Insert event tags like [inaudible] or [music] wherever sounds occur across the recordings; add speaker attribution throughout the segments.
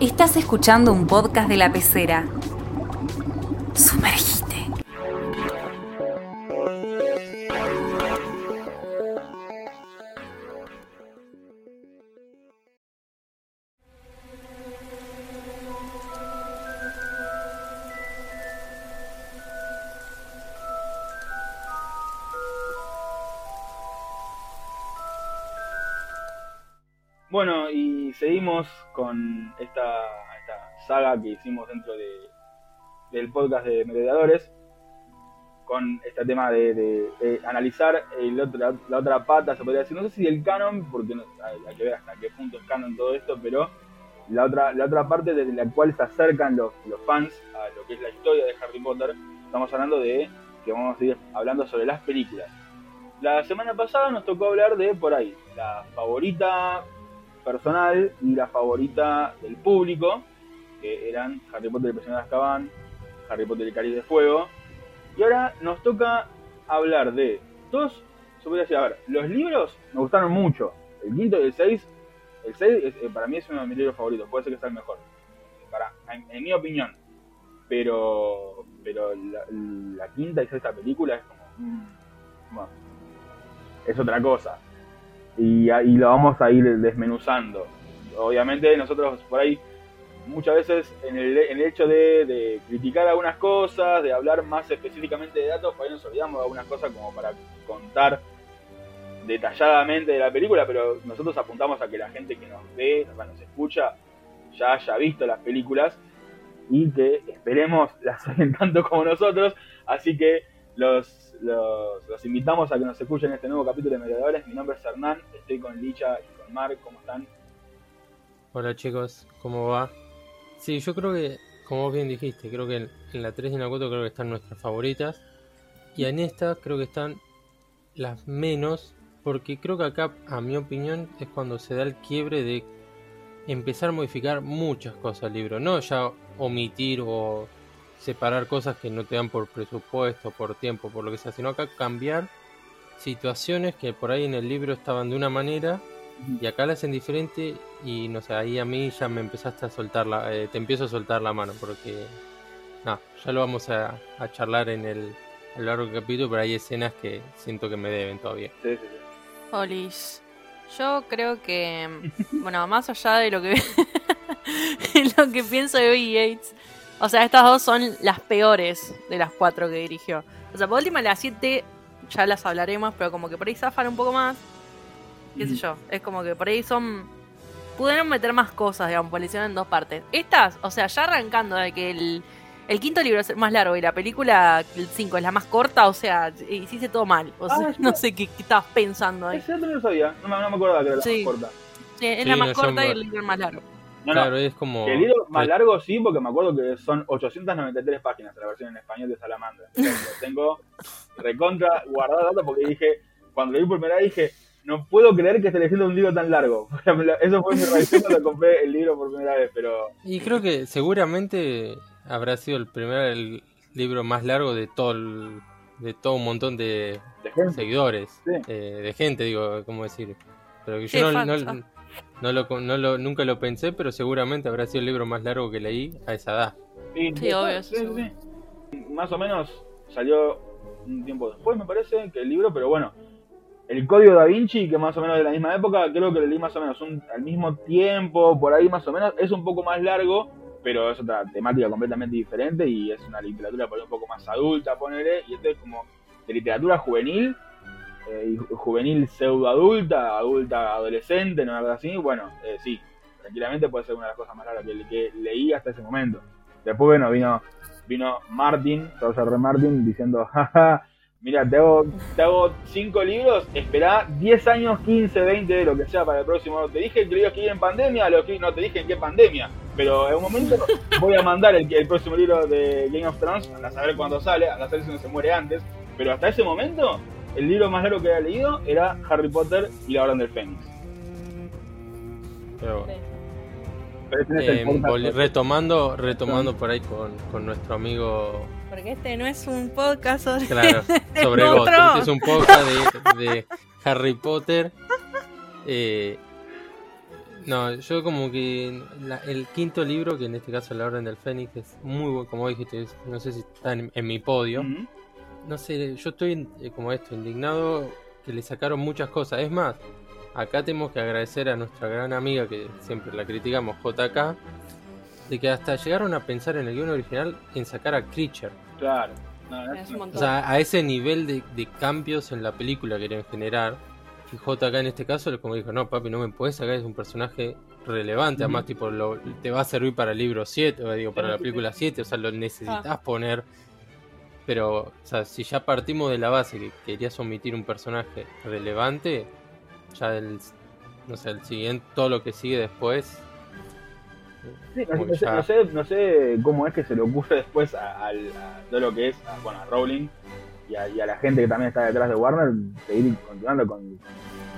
Speaker 1: Estás escuchando un podcast de la pecera.
Speaker 2: Con esta, esta saga que hicimos dentro de, del podcast de Merodeadores, con este tema de, de- de analizar el otro- la otra pata, se podría decir, no sé si del canon, porque no, hay, hay que ver hasta qué punto es canon todo esto, pero la otra, la otra parte desde la cual se acercan los, los fans a lo que es la historia de Harry Potter, estamos hablando de que vamos a ir hablando sobre las películas. La semana pasada nos tocó hablar de por ahí, la favorita personal y la favorita del público, que eran Harry Potter y el prisionero de Azkaban, Harry Potter y el Cáliz de Fuego. Y ahora nos toca hablar de dos, se podría a ver, los libros me gustaron mucho. El quinto y el seis, el seis eh, para mí es uno de mis libros favoritos, puede ser que sea el mejor, para, en, mi opinión. Pero, pero la, quinta y sexta película es como, mm, bueno, es otra cosa y, y lo vamos a ir desmenuzando. Obviamente nosotros por ahí muchas veces en el, en el hecho de, criticar algunas cosas, de hablar más específicamente de datos, por ahí nos olvidamos de algunas cosas como para contar detalladamente de la película, pero nosotros apuntamos a que la gente que nos ve, nos, nos escucha, ya haya visto las películas y que esperemos las [laughs] oyen tanto como nosotros, así que los, los, invitamos a que nos escuchen en este nuevo capítulo de Mediadores. Mi nombre es Hernán, estoy con Licha y con Mark, ¿cómo están?
Speaker 3: Hola chicos, ¿cómo va? Sí, yo creo que, como vos bien dijiste, creo que en, en la 3 y en la 4 creo que están nuestras favoritas. Y en esta creo que están las menos, porque creo que acá, a mi opinión, es cuando se da el quiebre de empezar a modificar muchas cosas al libro. No ya omitir o separar cosas que no te dan por presupuesto, por tiempo, por lo que sea, sino acá cambiar situaciones que por ahí en el libro estaban de una manera y acá la hacen diferente y no sé, ahí a mí ya me empezaste a soltar la, eh, te empiezo a soltar la mano porque, no, ya lo vamos a, a charlar en el, a lo largo del capítulo, pero hay escenas que siento que me deben todavía.
Speaker 2: Sí, sí, sí.
Speaker 4: Olis. Yo creo que, [laughs] bueno, más allá de lo que [laughs] lo que pienso de Bobby Yates, o sea, estas dos son las peores de las cuatro que dirigió. O sea, por última, las siete ya las hablaremos, pero como que por ahí zafan un poco más. Qué sé
Speaker 2: Ujú.
Speaker 4: yo, es como que por ahí son. Pudieron meter más cosas, digamos, por hicieron en dos partes. Estas, o sea, ya arrancando de que el, el quinto libro es el más largo y la película, el 5, es la más corta, o sea, hiciste todo mal. O
Speaker 2: Ah, [laughs]
Speaker 4: sea,
Speaker 2: sí.
Speaker 4: no sé qué, qué estabas pensando ahí.
Speaker 2: Ese otro no lo sabía, no, me- no me acordaba que era la
Speaker 4: Sí.
Speaker 2: más corta.
Speaker 4: Sí, es
Speaker 3: Sí,
Speaker 4: la más
Speaker 3: no,
Speaker 4: corta y el libro más largo.
Speaker 2: No,
Speaker 3: claro,
Speaker 2: no,
Speaker 3: es como...
Speaker 2: el libro más largo sí, porque me acuerdo que son 893 páginas la versión en español de Salamandra. [laughs] Tengo recontra guardado datos porque dije, cuando lo vi por primera vez dije, no puedo creer que esté leyendo un libro tan largo. [laughs] Eso fue mi reacción cuando compré el libro por primera vez, pero
Speaker 3: Y creo que seguramente habrá sido el primer el libro más largo de todo el- de todo un montón de seguidores,
Speaker 2: Sí.
Speaker 3: eh, de gente, digo, ¿cómo decir? Pero que yo no, no-. No lo, no lo- nunca lo pensé, pero seguramente habrá sido el libro más largo que leí a esa edad.
Speaker 2: Sí,
Speaker 4: Sí, obvio,
Speaker 2: sí, sí. Más o menos salió un tiempo después, me parece, que el libro, pero bueno, el Código Da Vinci, que más o menos de la misma época, creo que lo leí más o menos un- al mismo tiempo, por ahí más o menos, es un poco más largo, pero es otra temática completamente diferente y es una literatura por ahí un poco más adulta, ponele, y esto es como de literatura juvenil, eh, juvenil pseudo adulta, adulta adolescente, no algo así, bueno, eh, sí, tranquilamente puede ser una de las cosas más largas que, que leí hasta ese momento. Después, bueno, vino, vino Martin, George R. Martin, diciendo, [laughs] jaja, mira, te hago, te hago cinco libros, esperá 10 años, 15, 20, lo que sea para el próximo. Te dije que lo ibas a escribir en pandemia, lo escribí- no te dije en qué pandemia, pero en un momento voy a mandar el, el próximo libro de Game of Thrones, a saber cuándo sale, a saber si no se muere antes, pero hasta ese momento, el libro más largo que había leído era Harry Potter y la Orden del Fénix.
Speaker 3: Pero bueno.
Speaker 2: Pero el
Speaker 3: Eh, vol- retomando, retomando por ahí con, con nuestro amigo,
Speaker 4: Porque este no es un podcast sobre...
Speaker 3: claro, [laughs] sobre
Speaker 4: otro.
Speaker 3: Ghost. Este es un podcast de, de Harry Potter. Eh, No, yo como que la- el quinto libro, que en este caso La Orden del Fénix, es muy bueno, como dijiste, no sé si está en, en mi podio.
Speaker 2: Ujú.
Speaker 3: No sé, yo estoy eh, como esto, indignado que le sacaron muchas cosas. Es más, acá tenemos que agradecer a nuestra gran amiga que siempre la criticamos, JK, de que hasta llegaron a pensar en el guion original en sacar a Creature.
Speaker 2: Claro. No,
Speaker 5: Es un.
Speaker 3: O sea, a ese nivel de, de cambios en la película que querían generar. Y JK en este caso, como dijo, no, papi, no me puedes sacar, es un personaje relevante. Además, tipo, lo- te va a servir para el libro 7, o digo, para la película 7, o sea, lo necesitas
Speaker 5: Ah.
Speaker 3: poner. Pero, o sea, si ya partimos de la base que querías omitir un personaje relevante, ya el, no sé, el siguiente, todo lo que sigue después.
Speaker 2: Sí, no, sé, no sé, no sé cómo es que se le ocurre después a, al- a todo lo que es, a, bueno, a Rowling y a, y a la gente que también está detrás de Warner seguir continuando con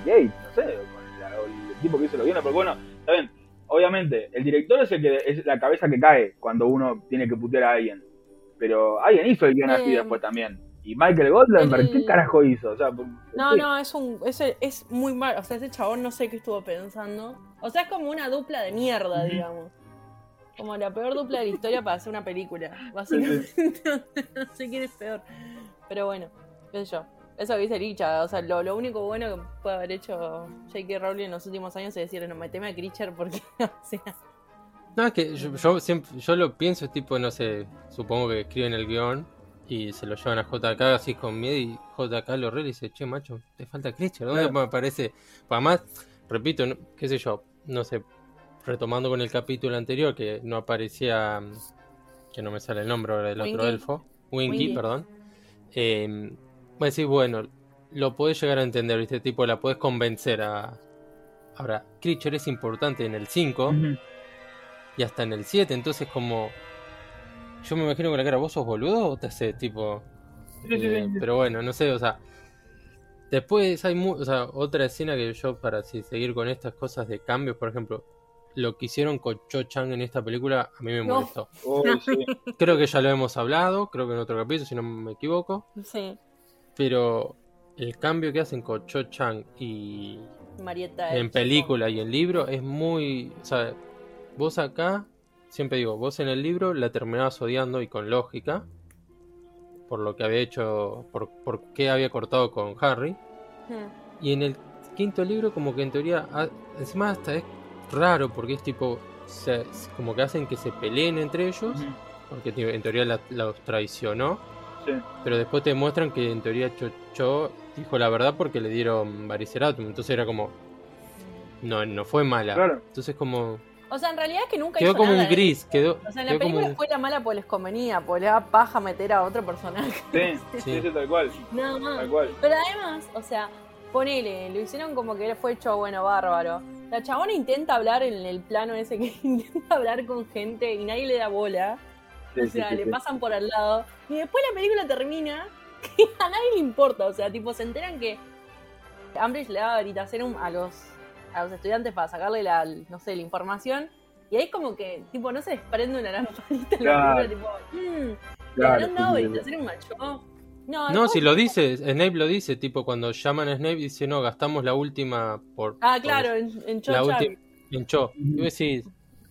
Speaker 2: Gates, no sé, con la- el tipo que hizo los guiones, porque bueno, está bien, obviamente, el director es el que es la cabeza que cae cuando uno tiene que putear a alguien, pero alguien hizo el guion así después también. Y Michael Goldberg, ¿qué carajo hizo? O sea,
Speaker 5: No,
Speaker 2: sí.
Speaker 5: no, es un. Es, es muy mal. O sea, ese chabón no sé qué estuvo pensando. O sea, es como una dupla de mierda, digamos. Como la peor dupla de la historia para hacer una película. [laughs] Básicamente. [laughs] no sé quién es peor. Pero bueno, qué sé yo. Eso que dice Licha, o sea, lo, lo único bueno que puede haber hecho J.K. Rowling en los últimos años es decir, no, meteme a Creature porque, [laughs] o sea,
Speaker 3: No, es que yo, yo siempre yo lo pienso, tipo, no sé, supongo que escriben el guion y se lo llevan a JK así con miedo y JK lo re y dice, che, macho, te falta Creature, ¿dónde
Speaker 2: Claro.
Speaker 3: me aparece? Pues además, repito, no- qué sé yo, no sé, retomando con el capítulo anterior que no aparecía, que no me sale el nombre ahora del otro elfo, Winky,
Speaker 5: Winky.
Speaker 3: perdón. Eh, voy a decir, bueno, lo podés llegar a entender, ¿viste? Tipo, la podés convencer a... Ahora, Creature es importante en el 5
Speaker 2: Ujú.
Speaker 3: Y hasta en el 7, entonces como... Yo me imagino con la cara, ¿vos sos boludo o te hace tipo... Eh, pero bueno, no sé, o sea... Después hay mu- o sea, otra escena que yo para así, seguir con estas cosas de cambios, por ejemplo, lo que hicieron con Cho Chang en esta película a mí me
Speaker 5: No.
Speaker 3: molestó. [laughs]
Speaker 2: Oh, sí.
Speaker 3: Creo que ya lo hemos hablado, creo que en otro capítulo, si no me equivoco,
Speaker 5: sí,
Speaker 3: pero el cambio que hacen con Cho Chang y
Speaker 5: Marieta.
Speaker 3: en
Speaker 5: el
Speaker 3: película y en libro es muy. O sea, vos acá, siempre digo, vos en el libro la terminabas odiando y con lógica, por lo que había hecho, por, por qué había cortado con Harry.
Speaker 5: chico. Mm.
Speaker 3: Y en el quinto libro, como que en teoría, ah, encima hasta es raro, porque es tipo, se- como que hacen que se peleen entre ellos, porque te- en teoría la- los traicionó.
Speaker 2: Sí.
Speaker 3: Pero después te demuestran que en teoría Cho, Cho dijo la verdad porque le dieron variceratum. Entonces era como. No, no fue mala.
Speaker 2: Claro.
Speaker 3: Entonces como.
Speaker 5: O sea, en realidad es que nunca
Speaker 3: Quedó
Speaker 5: hizo
Speaker 3: como
Speaker 5: nada,
Speaker 3: un
Speaker 5: ¿eh?
Speaker 3: gris. Quedó,
Speaker 5: O sea, en la
Speaker 3: como
Speaker 5: película fue la mala porque les convenía, porque le da paja meter a otro personaje.
Speaker 2: Sí, [laughs] sí, sí, tal cual.
Speaker 5: Nada más.
Speaker 2: Tal cual.
Speaker 5: Pero además, o sea, ponele, lo hicieron como que fue hecho, bueno, bárbaro. La chabona intenta hablar en el plano ese que [laughs] intenta hablar con gente y nadie le da bola.
Speaker 2: Sí,
Speaker 5: o sea,
Speaker 2: sí,
Speaker 5: le
Speaker 2: sí.
Speaker 5: pasan por al lado. Y después la película termina [laughs] que a nadie le importa. O sea, tipo, se enteran que Ambridge le daba Veritaserum a los, a los estudiantes para sacarle la, no sé, la información. Y ahí como que, tipo, no se desprende una lamparita [laughs]
Speaker 2: Claro.
Speaker 5: tipo, mmm,
Speaker 2: Claro, sí, sí, sí.
Speaker 5: No,
Speaker 3: No,
Speaker 5: después-
Speaker 3: si lo dice, Snape lo dice, tipo cuando llaman a Snape dice, no, gastamos la última por...
Speaker 5: Ah,
Speaker 3: por
Speaker 5: claro, en, en Cho
Speaker 3: la última en Cho. Y vos decís,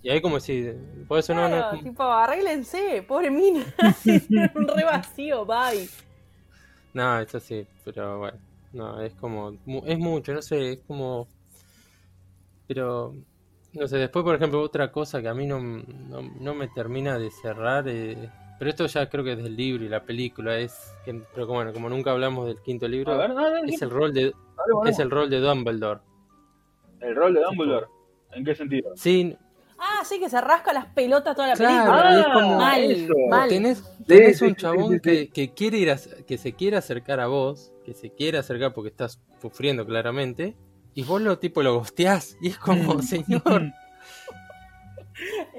Speaker 3: y ahí como decís, por eso no,
Speaker 5: Claro,
Speaker 3: no,
Speaker 5: tipo, arréglense, pobre mina. [laughs] [laughs] un re vacío, bye.
Speaker 3: no, es así, pero bueno, no, es como, mu- es mucho, no sé, es como, pero, no sé, después por ejemplo otra cosa que a mí no, no, no me termina de cerrar, eh, pero esto ya creo que es del libro y la película, es, que, pero como, bueno, como nunca hablamos del quinto libro,
Speaker 2: ver, no,
Speaker 3: es el rol de, es el rol de Dumbledore.
Speaker 2: el rol de Dumbledore. ¿En qué sentido?
Speaker 3: Sí,
Speaker 5: Ah, sí, que se rasca las pelotas toda la
Speaker 3: Claro,
Speaker 5: película.
Speaker 3: es como-
Speaker 5: mal,
Speaker 2: eso.
Speaker 5: mal.
Speaker 3: tenés, tenés
Speaker 2: sí,
Speaker 3: un chabón
Speaker 2: sí, sí.
Speaker 3: Que, que quiere ir a- que se quiere acercar a vos, que se quiere acercar porque estás sufriendo claramente, y vos lo tipo lo gosteás, y es como,
Speaker 2: Mm.
Speaker 3: señor, [laughs]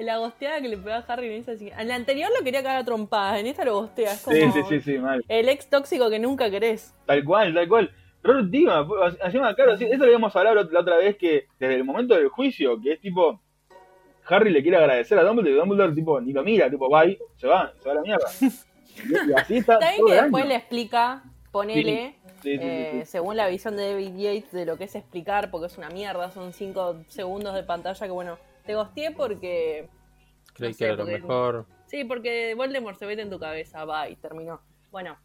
Speaker 5: La gosteada que le pegó a Harry en esa En la anterior lo quería cagar a trompadas, en esta lo gostea. Es como
Speaker 2: Sí, sí, sí, sí, mal.
Speaker 5: el ex tóxico que nunca querés.
Speaker 2: Tal cual, tal cual. Robert Dima, encima, claro, sí, eso lo habíamos hablado la otra vez que desde el momento del juicio, que es tipo, Harry le quiere agradecer a Dumbledore y Dumbledore tipo ni lo mira, tipo, bye, se va, se va a la mierda. Y, [laughs] y así está
Speaker 5: Está bien que después
Speaker 2: año.
Speaker 5: le explica ponele,
Speaker 2: Sí, sí, sí,
Speaker 5: eh,
Speaker 2: sí.
Speaker 5: según la visión de David Yates de lo que es explicar, porque es una mierda, son cinco segundos de pantalla que bueno, te gosteé porque...
Speaker 3: Creí
Speaker 5: no
Speaker 3: que
Speaker 5: sé,
Speaker 3: era lo mejor.
Speaker 5: Sí, porque Voldemort se mete en tu cabeza, va y terminó. Bueno,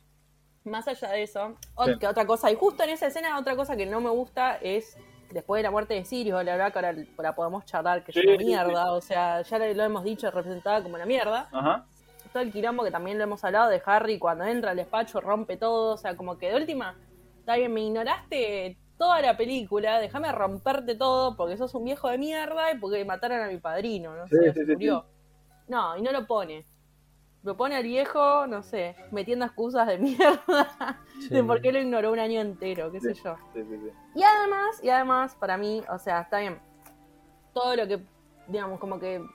Speaker 5: más allá de eso, que otra cosa, y justo en esa escena, otra cosa que no me gusta es después de la muerte de Sirius, la verdad que ahora la podemos charlar, que
Speaker 2: Sí,
Speaker 5: es una
Speaker 2: sí,
Speaker 5: mierda, o sea, ya lo hemos dicho, representada como una mierda.
Speaker 2: Ajá.
Speaker 5: Todo el quilombo que también lo hemos hablado de Harry cuando entra al despacho rompe todo, o sea, como que de última, está bien, me ignoraste toda la película, déjame romperte todo porque sos un viejo de mierda y porque mataron a mi padrino, no
Speaker 2: Sí,
Speaker 5: sé,
Speaker 2: sí,
Speaker 5: se
Speaker 2: sí,
Speaker 5: murió. No, y no lo pone. Lo pone al viejo, no sé, metiendo excusas de mierda [laughs] de por qué lo ignoró un año entero, qué sé yo.
Speaker 2: Sí, sí, sí.
Speaker 5: Y además, y además, para mí, o sea, está bien. Todo lo que, digamos, como que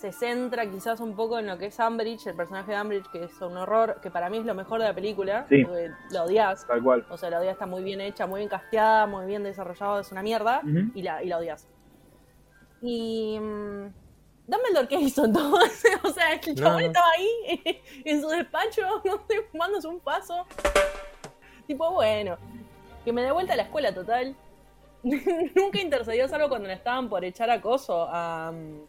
Speaker 5: se centra quizás un poco en lo que es Umbridge, el personaje de Umbridge, que es un horror, que para mí es lo mejor de la película,
Speaker 2: Sí.
Speaker 5: porque la odias.
Speaker 2: Tal cual.
Speaker 5: O sea, la odias está muy bien hecha, muy bien casteada, muy bien desarrollado, es una mierda, y, la, y la odias. Y. mm, Dumbledore, ¿qué hizo entonces? [laughs] o sea, el chabón
Speaker 3: No.
Speaker 5: estaba ahí [laughs] en su despacho, [laughs] no sé, fumándose un paso. Tipo, bueno, que me dé vuelta a la escuela total. Nunca intercedió salvo cuando le estaban por echar acoso a, mm,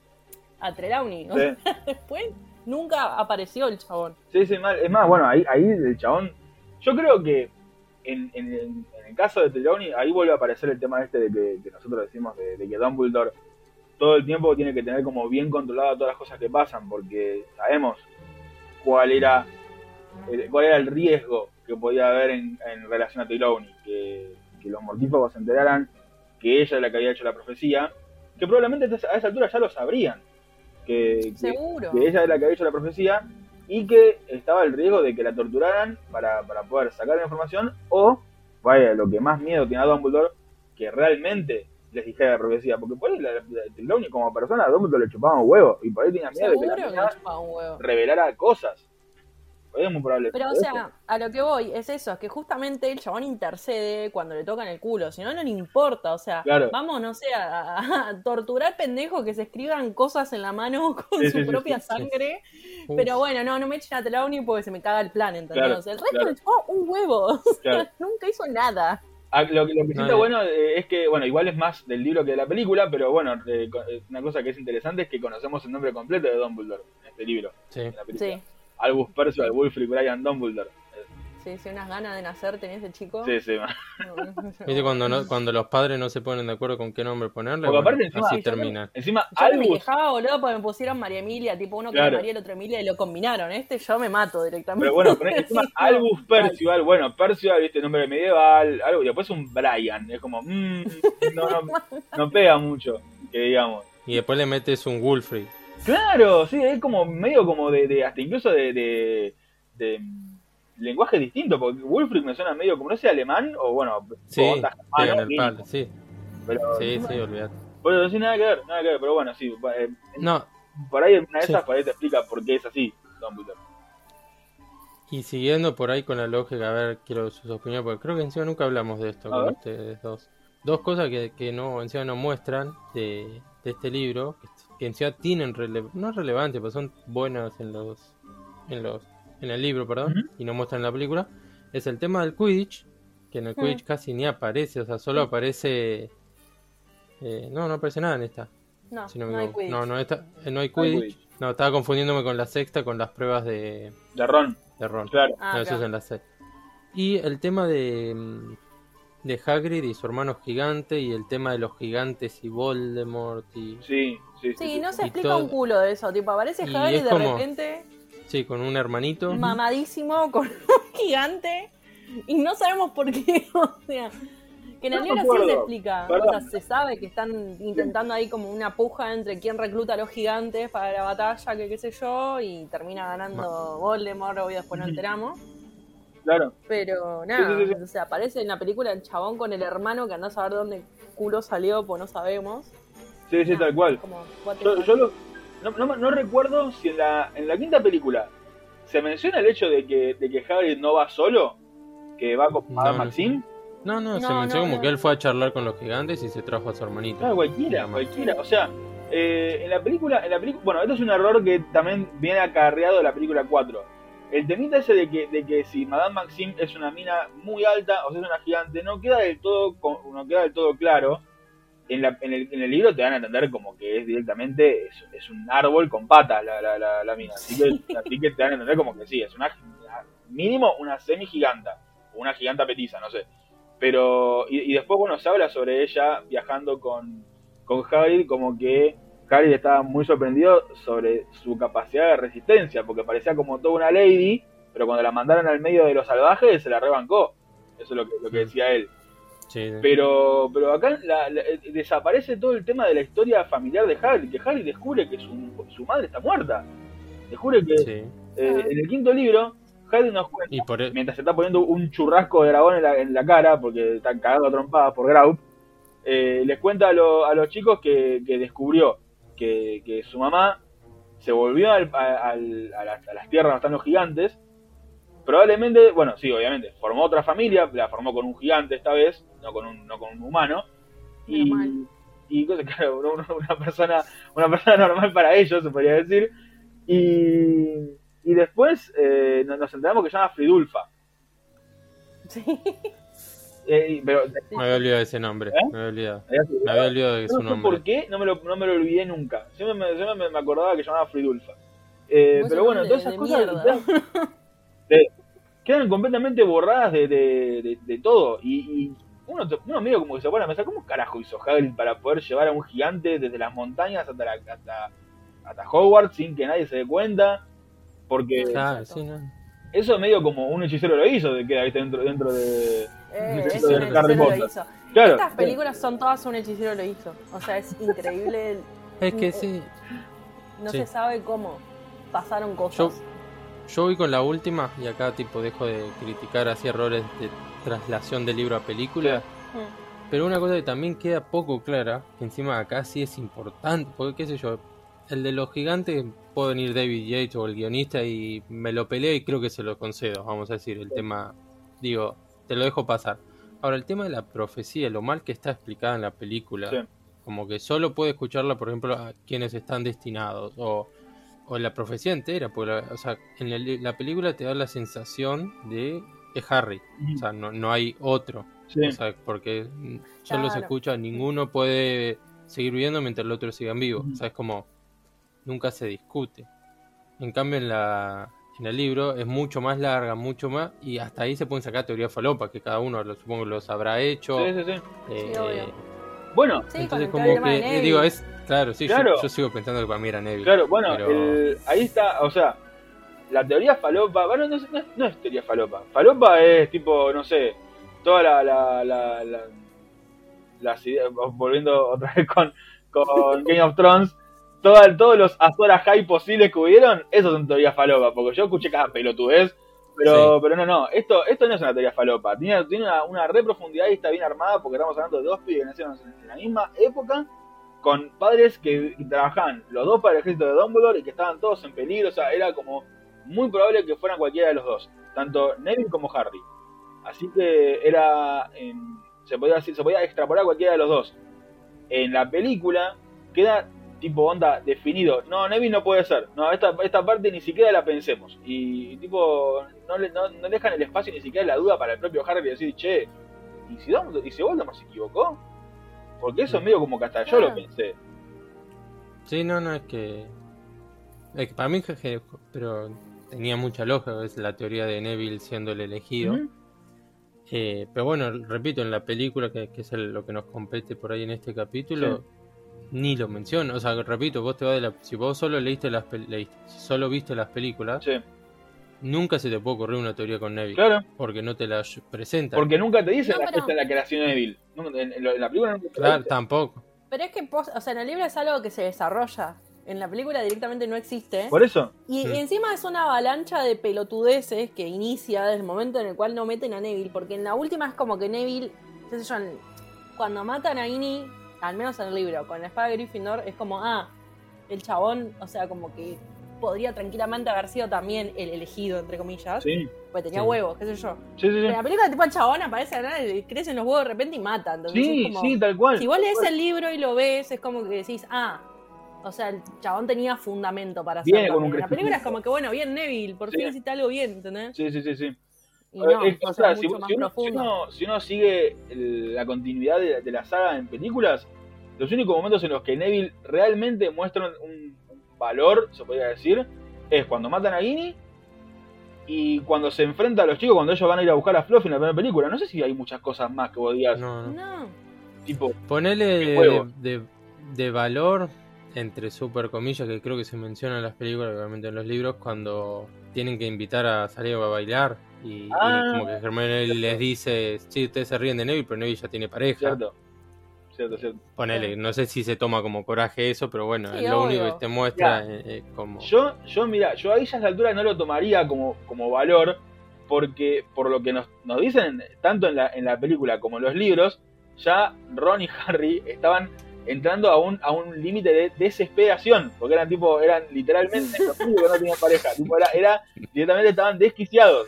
Speaker 5: a Trelawney. O
Speaker 2: Sí.
Speaker 5: sea, [laughs] después nunca apareció el chabón.
Speaker 2: Sí, sí, mal. Es más, bueno, ahí, ahí el chabón. Yo creo que en, en, el caso de Trelawney, ahí vuelve a aparecer el tema este de que, que nosotros decimos de, de que Dumbledore todo el tiempo tiene que tener como bien controlado todas las cosas que pasan, porque sabemos cuál era el, cuál era el riesgo que podía haber en, en relación a Trelawney, que, que los mortífagos se enteraran que ella es la que había hecho la profecía, que probablemente a esa altura ya lo sabrían, que, que-
Speaker 5: Seguro.
Speaker 2: que ella es la que había hecho la profecía y que estaba el riesgo de que la torturaran para, para poder sacar la información o, vaya, lo que más miedo tiene a Dumbledore, que realmente les dijera la profecía, porque por ahí la, la, como persona a Dumbledore le chupaba un huevo y por ahí tenía miedo de que la revelara cosas. Es muy probable.
Speaker 5: Pero, o
Speaker 2: eso.
Speaker 5: sea, a lo que voy es eso, es que justamente el chabón intercede cuando le tocan el culo, si no, no le importa, o sea,
Speaker 2: Claro.
Speaker 5: vamos, no sé, a, torturar pendejos que se escriban cosas en la mano [laughs] con
Speaker 2: Sí,
Speaker 5: su
Speaker 2: sí, sí,
Speaker 5: propia
Speaker 2: sí,
Speaker 3: sí.
Speaker 5: sangre, pero bueno, no, no me echen a Trelawney porque se me caga el plan, ¿entendés?
Speaker 2: Claro,
Speaker 5: O sea, el resto
Speaker 2: claro.
Speaker 5: le chupó un huevo, [laughs] nunca hizo nada.
Speaker 2: Ah, lo, que- lo que
Speaker 3: eh.
Speaker 2: bueno eh, es que, bueno, igual es más del libro que de la película, pero bueno, eh, eh, una cosa que es interesante es que conocemos el nombre completo de Dumbledore en este libro,
Speaker 3: Sí.
Speaker 2: en la película.
Speaker 5: Sí,
Speaker 2: Albus Percival Wulfric Brian Dumbledore.
Speaker 5: Sí, sí, unas ganas de nacer tenía ese chico.
Speaker 2: Sí, sí, [laughs]
Speaker 3: ¿Viste cuando, no, cuando los padres no se ponen de acuerdo con qué nombre ponerle?
Speaker 2: Porque
Speaker 3: Bueno,
Speaker 2: aparte encima,
Speaker 3: así termina.
Speaker 2: encima
Speaker 5: Yo no me
Speaker 2: Albus,
Speaker 5: quejaba, boludo, porque me pusieron María Emilia, tipo uno que
Speaker 2: Claro.
Speaker 5: era María y el otro Emilia, y lo combinaron. Este yo me mato directamente.
Speaker 2: pero bueno, poné [laughs] encima Albus Percival, bueno, Percival, viste, nombre medieval, algo, y después un Brian, es como, mmm, no, no, no pega mucho, que digamos.
Speaker 3: Y después le metes un Wolfrey.
Speaker 2: Claro, sí, es como medio como de, de hasta incluso de, de, de, mm, lenguaje distinto, porque Wulfric me suena medio como, no sé, alemán, o bueno,
Speaker 3: Sí,
Speaker 2: onda
Speaker 3: pegan el palo, sí.
Speaker 2: pero,
Speaker 3: Sí, sí, olvídate.
Speaker 2: bueno, sí, nada que ver, nada que ver, pero bueno, sí, eh,
Speaker 3: No,
Speaker 2: por ahí una de
Speaker 3: Sí.
Speaker 2: esas por ahí te explica por qué es así, Dumbledore.
Speaker 3: y siguiendo por ahí con la lógica, a ver, quiero sus opiniones, porque creo que encima nunca hablamos de esto
Speaker 2: A
Speaker 3: con
Speaker 2: ver.
Speaker 3: ustedes dos. Dos cosas que, que no, encima no muestran de, de este libro, que, que encima tienen rele- no relevancia, pero son buenas en los, en los, en el libro, perdón, y no muestran en la película, es el tema del Quidditch, que en el. Quidditch casi ni aparece, o sea, solo aparece, eh, no, no aparece nada en esta.
Speaker 5: No,
Speaker 3: si no, me
Speaker 5: no hay. Quidditch.
Speaker 3: no, no, esta- eh, no hay
Speaker 2: No hay
Speaker 3: Quidditch. No, estaba confundiéndome con la sexta, con las pruebas de,
Speaker 2: De Ron,
Speaker 3: de Ron.
Speaker 2: claro.
Speaker 5: Ah,
Speaker 3: no, eso
Speaker 5: claro.
Speaker 3: es en la sexta. Y el tema de, mm, de Hagrid y su hermano gigante, y el tema de los gigantes y Voldemort, y
Speaker 2: Sí, sí, sí.
Speaker 5: Sí, no se explica
Speaker 3: todo-
Speaker 5: un culo de eso. Tipo, aparece
Speaker 3: Y es
Speaker 5: de
Speaker 3: como-
Speaker 5: repente,
Speaker 3: sí, con un hermanito.
Speaker 5: mamadísimo, con [laughs] un gigante, y no sabemos por qué. [laughs] O sea, que en el
Speaker 2: No
Speaker 5: libro sí se explica.
Speaker 2: Perdón.
Speaker 5: O sea, se sabe que están intentando ahí como una puja entre quién recluta a los gigantes para la batalla, que qué sé yo, y termina ganando Voldemort, obvio, después
Speaker 2: Ujú.
Speaker 5: enteramos.
Speaker 2: Claro,
Speaker 5: Pero nada,
Speaker 2: Sí, sí, sí, sí.
Speaker 5: o sea, aparece en la película el chabón con el hermano que anda a saber dónde culo salió, pues no sabemos.
Speaker 2: sí, sí,
Speaker 5: Nada,
Speaker 2: tal cual.
Speaker 5: Como,
Speaker 2: Yo, yo lo- no, no, no recuerdo si en la, en la quinta película se menciona el hecho de que, de que Hagrid no va solo, que va con
Speaker 3: No.
Speaker 2: Maxine.
Speaker 3: No, no, se
Speaker 5: no,
Speaker 3: como
Speaker 5: no.
Speaker 3: que él fue a charlar con los gigantes y se trajo a su hermanito.
Speaker 2: Claro, cualquiera, cualquiera. O sea, eh, en la película, en la película, bueno, esto es un error que también viene acarreado de la película 4. El temita ese de que, de que si Madame Maxim es una mina muy alta o si es una gigante, no queda del todo, no queda del todo claro. En, la- en el, en el libro te dan a entender como que es directamente, es, es un árbol con patas la, la, la, la mina. Así que, [laughs] así que te dan a entender como que sí, es una, mínimo una semi giganta, una giganta petiza, no sé. Pero, y, y después, bueno, se habla sobre ella viajando con, con Hagrid, como que Hagrid estaba muy sorprendido sobre su capacidad de resistencia, porque parecía como toda una lady, pero cuando la mandaron al medio de los salvajes se la rebancó. Eso es lo que, lo que decía él.
Speaker 3: Sí, sí.
Speaker 2: Pero, pero acá la- la- eh, desaparece todo el tema de la historia familiar de Hagrid, que Hagrid descubre que su, su madre está muerta. Descubre que
Speaker 3: Sí.
Speaker 2: eh, en el quinto libro, Hagrid nos cuenta,
Speaker 3: Y por e-
Speaker 2: mientras se está poniendo un churrasco de dragón en la, en la cara, porque están cagando a trompadas por Graup, eh, les cuenta a, lo- a los chicos que, que descubrió que, que su mamá se volvió al- a, al- a las, a las tierras donde están los gigantes. Probablemente, bueno, sí, obviamente, formó otra familia, la formó con un gigante esta vez, no con un, no con un humano. Y, [laughs] claro, una, persona, una persona normal para ellos, se podría decir. Y, y después eh, nos nos enteramos que se llama Fridulfa.
Speaker 5: Sí. [laughs]
Speaker 2: Eh, pero
Speaker 3: me había olvidado de ese nombre.
Speaker 2: ¿Eh?
Speaker 3: Me había olvidado.
Speaker 2: yo
Speaker 3: Me había olvidado de su
Speaker 2: no sé
Speaker 3: nombre.
Speaker 2: por qué, no me, lo, no me lo olvidé nunca. Siempre me, siempre me- me acordaba que se llamaba Fridulfa. Eh, pero bueno, todas esas cosas quedan, de- quedan completamente borradas de, de, de- de todo. Y, y uno, te- uno medio como que se pone a pensar, ¿cómo carajo hizo Hagrid para poder llevar a un gigante desde las montañas hasta, la, hasta, hasta Hogwarts sin que nadie se dé cuenta? Porque
Speaker 3: Claro, sí, no.
Speaker 2: eso medio como un hechicero lo hizo, de queda ¿viste? dentro, dentro de...
Speaker 5: Eh, es un
Speaker 2: Harry
Speaker 5: hechicero lo hizo.
Speaker 2: Claro,
Speaker 5: Estas películas son todas un hechicero lo hizo. O sea, es increíble. el- [laughs]
Speaker 3: Es que sí.
Speaker 5: No
Speaker 3: Sí.
Speaker 5: se sabe cómo pasaron cosas.
Speaker 3: Yo voy con la última y acá tipo dejo de criticar así errores de traslación de libro a película. Pero una cosa que también queda poco clara, que encima acá sí es importante, porque qué sé yo, el de los gigantes puede venir David Yates o el guionista y me lo peleo y creo que se lo concedo, vamos a decir, el tema, digo, te lo dejo pasar. Ahora, el tema de la profecía, lo mal que está explicada en la película,
Speaker 2: Sí.
Speaker 3: como que solo puede escucharla, por ejemplo, a quienes están destinados, o, o la profecía entera, porque la, o sea, en el- la película te da la sensación de es Harry, o sea, no, no hay otro.
Speaker 2: Sí.
Speaker 3: O sea, porque solo se escucha, ninguno puede seguir viviendo mientras el otro siga vivo.
Speaker 2: Ujú.
Speaker 3: O sea, es como, nunca se discute. En cambio, en, la, en el libro es mucho más larga, mucho más, y hasta ahí se pueden sacar teorías falopas, que cada uno lo, supongo los habrá hecho.
Speaker 2: Sí, sí, sí.
Speaker 3: eh,
Speaker 5: obvio.
Speaker 2: Bueno,
Speaker 3: entonces, como que, eh, digo, es, claro, sí, yo-
Speaker 2: Claro.
Speaker 3: Yo, sigo pensando que para mí era Neville.
Speaker 2: Claro, bueno,
Speaker 3: pero-
Speaker 2: el- ahí está, o sea, la teoría falopa, bueno, no, es- no no es teoría falopa. Falopa es tipo, no sé, toda la, la, la, la- las ideas, volviendo otra vez con, con Game of Thrones, toda, todos los Azora High posibles que hubieron, eso son teorías falopa, porque yo escuché cada pelotudez, pero,
Speaker 3: Sí.
Speaker 2: pero no, no, esto, esto no es una teoría falopa, tiene, tiene una, una re profundidad y está bien armada porque estamos hablando de dos pibes que nacieron en la misma época con padres que trabajaban los dos para el ejército de Dumbledore y que estaban todos en peligro, o sea, era como muy probable que fueran cualquiera de los dos, tanto Neville como Harry. Así que era, se podía decir- se podía extrapolar cualquiera de los dos. En la película queda tipo onda definido, no, Neville no puede ser, no, esta, esta parte ni siquiera la pensemos. Y tipo, no, le, no, no dejan el espacio ni siquiera la duda para el propio Harry de decir, che, ¿y si, Dumbledore, ¿y si Voldemort se equivocó? Porque eso es medio como que hasta yo lo
Speaker 5: Ah.
Speaker 2: pensé.
Speaker 3: Sí, no, no, es que. Es que para mí, jeje, pero tenía mucha lógica, es la teoría de Neville siendo el elegido. Eh, pero bueno, repito, en la película, que, que es el- lo que nos compete por ahí en este capítulo,
Speaker 2: Sí.
Speaker 3: Ni lo menciona. O sea, repito, vos te vas de la. Si vos solo leíste las leíste, si solo viste las películas,
Speaker 2: Sí,
Speaker 3: nunca se te puede ocurrir una teoría con Neville.
Speaker 2: claro.
Speaker 3: Porque no te la presentan.
Speaker 2: Porque nunca te dicen
Speaker 5: No,
Speaker 2: la,
Speaker 5: pero-
Speaker 2: la creación de Neville. En, en lo- en la película nunca
Speaker 3: Claro, tampoco.
Speaker 5: Pero es que, o sea, en el libro es algo que se desarrolla. En la película directamente no existe.
Speaker 2: Por eso.
Speaker 5: Y,
Speaker 3: Mm.
Speaker 5: y encima es una avalancha de pelotudeces que inicia desde el momento en el cual no meten a Neville. Porque en la última es como que Neville, qué sé yo, cuando matan a Ginny, al menos en el libro, con la espada de Gryffindor, es como, ah, el chabón, o sea, como que podría tranquilamente haber sido también el elegido, entre comillas.
Speaker 2: Sí,
Speaker 5: Porque tenía
Speaker 3: Sí.
Speaker 5: huevos, qué sé yo.
Speaker 2: sí, sí.
Speaker 5: Pero en la película, tipo, el chabón aparece crecen los huevos de repente y mata. Entonces,
Speaker 2: sí,
Speaker 5: como-
Speaker 2: sí, tal cual.
Speaker 5: si vos lees el libro y lo ves, es como que decís, ah, O sea, el chabón tenía fundamento para hacerlo. la película es como que, bueno, bien Neville, por fin hiciste algo bien, ¿entendés?
Speaker 2: Sí, sí, sí, sí.
Speaker 5: Y no,
Speaker 2: Es que, o
Speaker 5: o sea,
Speaker 2: sea, si,
Speaker 5: mucho más
Speaker 2: si uno, si uno- si uno sigue el- la continuidad de, de la saga en películas, los únicos momentos en los que Neville realmente muestra un, un valor, se podría decir, es cuando matan a Ginny y cuando se enfrenta a los chicos, cuando ellos van a ir a buscar a Fluffy en la primera película. No sé si hay muchas cosas más que vos digas,
Speaker 3: No,
Speaker 2: tipo,
Speaker 3: Ponele de valor, entre super comillas, que creo que se menciona en las películas, obviamente en los libros, cuando tienen que invitar a salir a bailar. Y, y
Speaker 2: Ah.
Speaker 3: como que Hermione les dice, sí, ustedes se ríen de Neville, pero Neville ya tiene pareja.
Speaker 2: cierto, cierto, cierto.
Speaker 3: Ponele, no sé si se toma como coraje eso, pero bueno,
Speaker 5: Sí,
Speaker 3: es lo único que te muestra eh, eh, como...
Speaker 2: Yo, yo, mira, yo ahí ya a esta altura no lo tomaría como, como valor, porque por lo que nos, nos dicen, tanto en la, en la película como en los libros, ya Ron y Harry estaban entrando a un, a un límite de desesperación, porque eran tipo, eran literalmente [laughs] los únicos que no tenían pareja, tipo, era, era, directamente estaban desquiciados.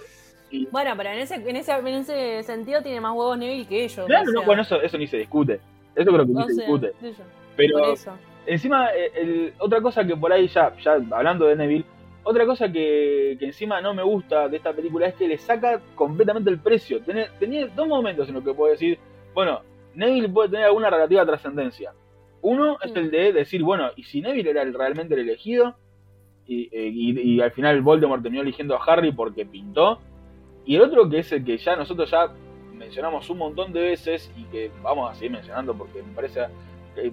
Speaker 2: Y,
Speaker 5: Bueno, pero en ese, en ese, en ese sentido tiene más huevos Neville que ellos.
Speaker 2: claro, no,
Speaker 5: sea,
Speaker 2: bueno, eso, eso ni se discute, eso creo que ni
Speaker 5: o
Speaker 2: se discute,
Speaker 5: yo,
Speaker 2: pero... Encima, eh, el- otra cosa que por ahí ya, ya hablando de Neville, otra cosa que, que encima no me gusta de esta película es que le saca completamente el precio. Tiene, tenía dos momentos en los que puedo decir, bueno, Neville puede tener alguna relativa trascendencia. Uno es
Speaker 5: Mm.
Speaker 2: el de decir, bueno, ¿y si Neville era el- realmente el elegido? Y, eh, y- y al final Voldemort terminó eligiendo a Harry porque pintó. Y el otro que es el que ya nosotros ya mencionamos un montón de veces y que vamos a seguir mencionando porque me parece que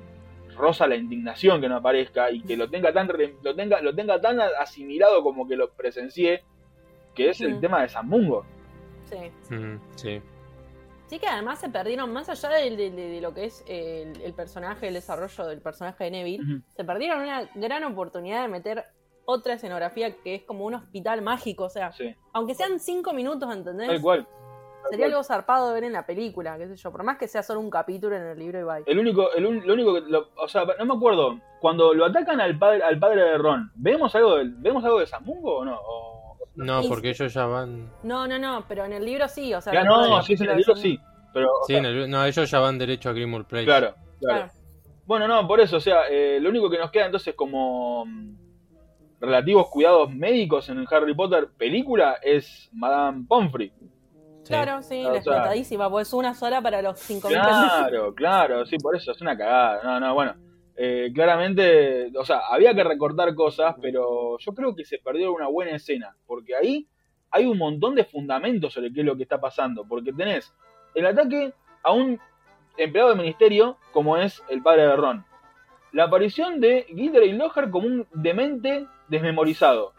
Speaker 2: rosa la indignación que no aparezca y que lo tenga tan re- lo tenga lo tenga tan asimilado como que lo presencié que es el
Speaker 5: Mm.
Speaker 2: tema de San Mungo
Speaker 5: Sí.
Speaker 3: Mm, sí.
Speaker 5: Sí que además se perdieron, más allá de, de- de- de lo que es el, el personaje, el desarrollo del personaje de Neville, se perdieron una gran oportunidad de meter otra escenografía que es como un hospital mágico, o sea,
Speaker 2: sí
Speaker 5: aunque sean cinco minutos, ¿entendés?
Speaker 2: tal cual Tal
Speaker 5: Sería
Speaker 2: cual.
Speaker 5: algo zarpado de ver en la película, qué sé yo, por más que sea solo un capítulo en el libro y bye.
Speaker 2: el único el un- lo único que lo- o sea no me acuerdo cuando lo atacan al padre al padre de Ron vemos algo del, vemos algo de San Mungo o no O-
Speaker 3: No, porque ellos ya van...
Speaker 5: No, no, no, pero en el libro sí, o sea...
Speaker 2: ya
Speaker 5: todo
Speaker 2: no
Speaker 5: el
Speaker 2: sí es en el libro
Speaker 5: de
Speaker 2: sí pero
Speaker 3: Sí,
Speaker 2: sea,
Speaker 3: en el- no, ellos ya van derecho a Grimmauld Place.
Speaker 2: claro, claro
Speaker 5: Claro.
Speaker 2: Bueno, no, por eso, o sea, eh, lo único que nos queda entonces como mm, relativos cuidados médicos en el Harry Potter película es Madame Pomfrey.
Speaker 3: Sí.
Speaker 5: Claro, sí,
Speaker 2: O
Speaker 5: la
Speaker 2: sea-
Speaker 5: explotadísima, pues una sola para los 5.000 pendejos.
Speaker 2: Claro, claro, sí, por eso es una cagada. No, no, bueno, eh, claramente, o sea, había que recortar cosas, pero yo creo que se perdió una buena escena, porque ahí hay un montón de fundamentos sobre qué es lo que está pasando, porque tenés el ataque a un empleado del ministerio como es el padre de Ron. La aparición de Gilderoy Lockhart como un demente desmemorizado.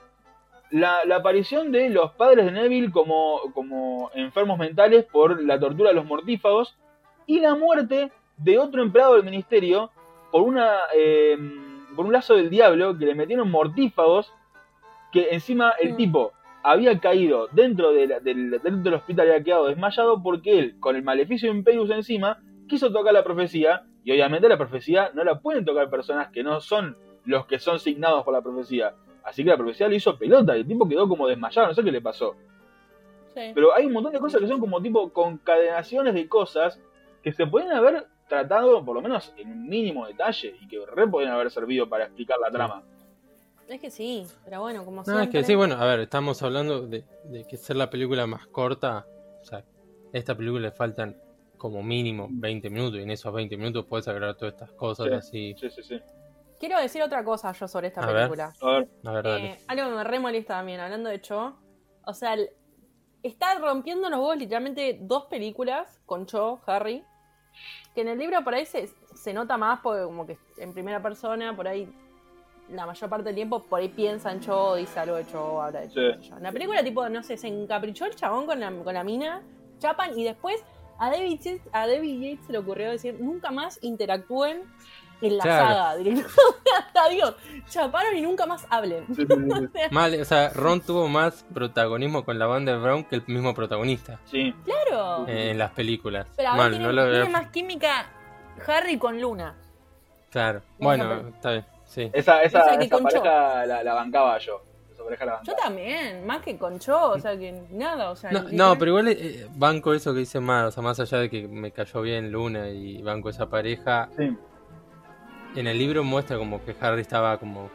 Speaker 2: La, la aparición de los padres de Neville como, como enfermos mentales por la tortura de los mortífagos. Y la muerte de otro empleado del ministerio por, una, eh, por un lazo del diablo que le metieron mortífagos. Que encima el
Speaker 5: Mm.
Speaker 2: tipo había caído dentro, de la- del, dentro del hospital y había quedado desmayado porque él, con el maleficio de Imperius encima, quiso tocar la profecía. Y obviamente la profecía no la pueden tocar personas que no son los que son signados por la profecía. Así que la profecía le hizo pelota y el tipo quedó como desmayado, no sé qué le pasó.
Speaker 5: Sí.
Speaker 2: Pero hay un montón de cosas que son como tipo concadenaciones de cosas que se pueden haber tratado por lo menos en un mínimo detalle y que re pueden haber servido para explicar la trama.
Speaker 5: Es que sí, pero bueno, como
Speaker 3: No,
Speaker 5: siempre...
Speaker 3: es que sí, bueno, a ver, estamos hablando de, de que ser la película más corta. O sea, a esta película le faltan como mínimo 20 minutos y en esos 20 minutos puedes agregar todas estas cosas
Speaker 2: Sí.
Speaker 3: así.
Speaker 2: Sí, sí, sí.
Speaker 5: Quiero decir otra cosa yo sobre esta
Speaker 3: A ver.
Speaker 5: película.
Speaker 2: A ver,
Speaker 3: A ver, dale.
Speaker 5: Eh, algo que me re molesta también, hablando de Cho. O sea, el- está rompiendo los huevos literalmente dos películas con Cho, Harry. Que en el libro por ahí se, se nota más porque como que en primera persona, por ahí la mayor parte del tiempo por ahí piensa en Cho, dice algo de Cho, habla de Cho.
Speaker 2: Sí.
Speaker 5: En la película tipo, no sé, se encaprichó el chabón con la, con la mina, chapan y después a David, Yates, a David Yates se le ocurrió decir nunca más interactúen en la
Speaker 3: Claro.
Speaker 5: saga. directamente. [laughs] Hasta Dios, chaparon y nunca más hablen. [laughs]
Speaker 3: Mal, o sea, Ron tuvo más protagonismo con la banda de Brown que el mismo protagonista
Speaker 2: Sí,
Speaker 5: Claro.
Speaker 3: eh, en las películas.
Speaker 5: Pero ahora
Speaker 3: Mal,
Speaker 5: tiene,
Speaker 3: no lo
Speaker 5: tiene
Speaker 3: veo.
Speaker 5: más química Harry con Luna.
Speaker 3: Claro,
Speaker 5: No,
Speaker 3: bueno, está bien, sí.
Speaker 2: esa, esa,
Speaker 5: O sea, que
Speaker 2: esa
Speaker 5: con Cho.
Speaker 2: pareja la, la bancaba yo. Esa pareja la
Speaker 5: Yo también, más que con Cho, o sea que nada, o sea.
Speaker 3: No, pero igual eh, banco eso que dice más, o sea, más allá de que me cayó bien Luna y banco esa pareja,
Speaker 2: Sí.
Speaker 3: En el libro muestra como que Harry estaba como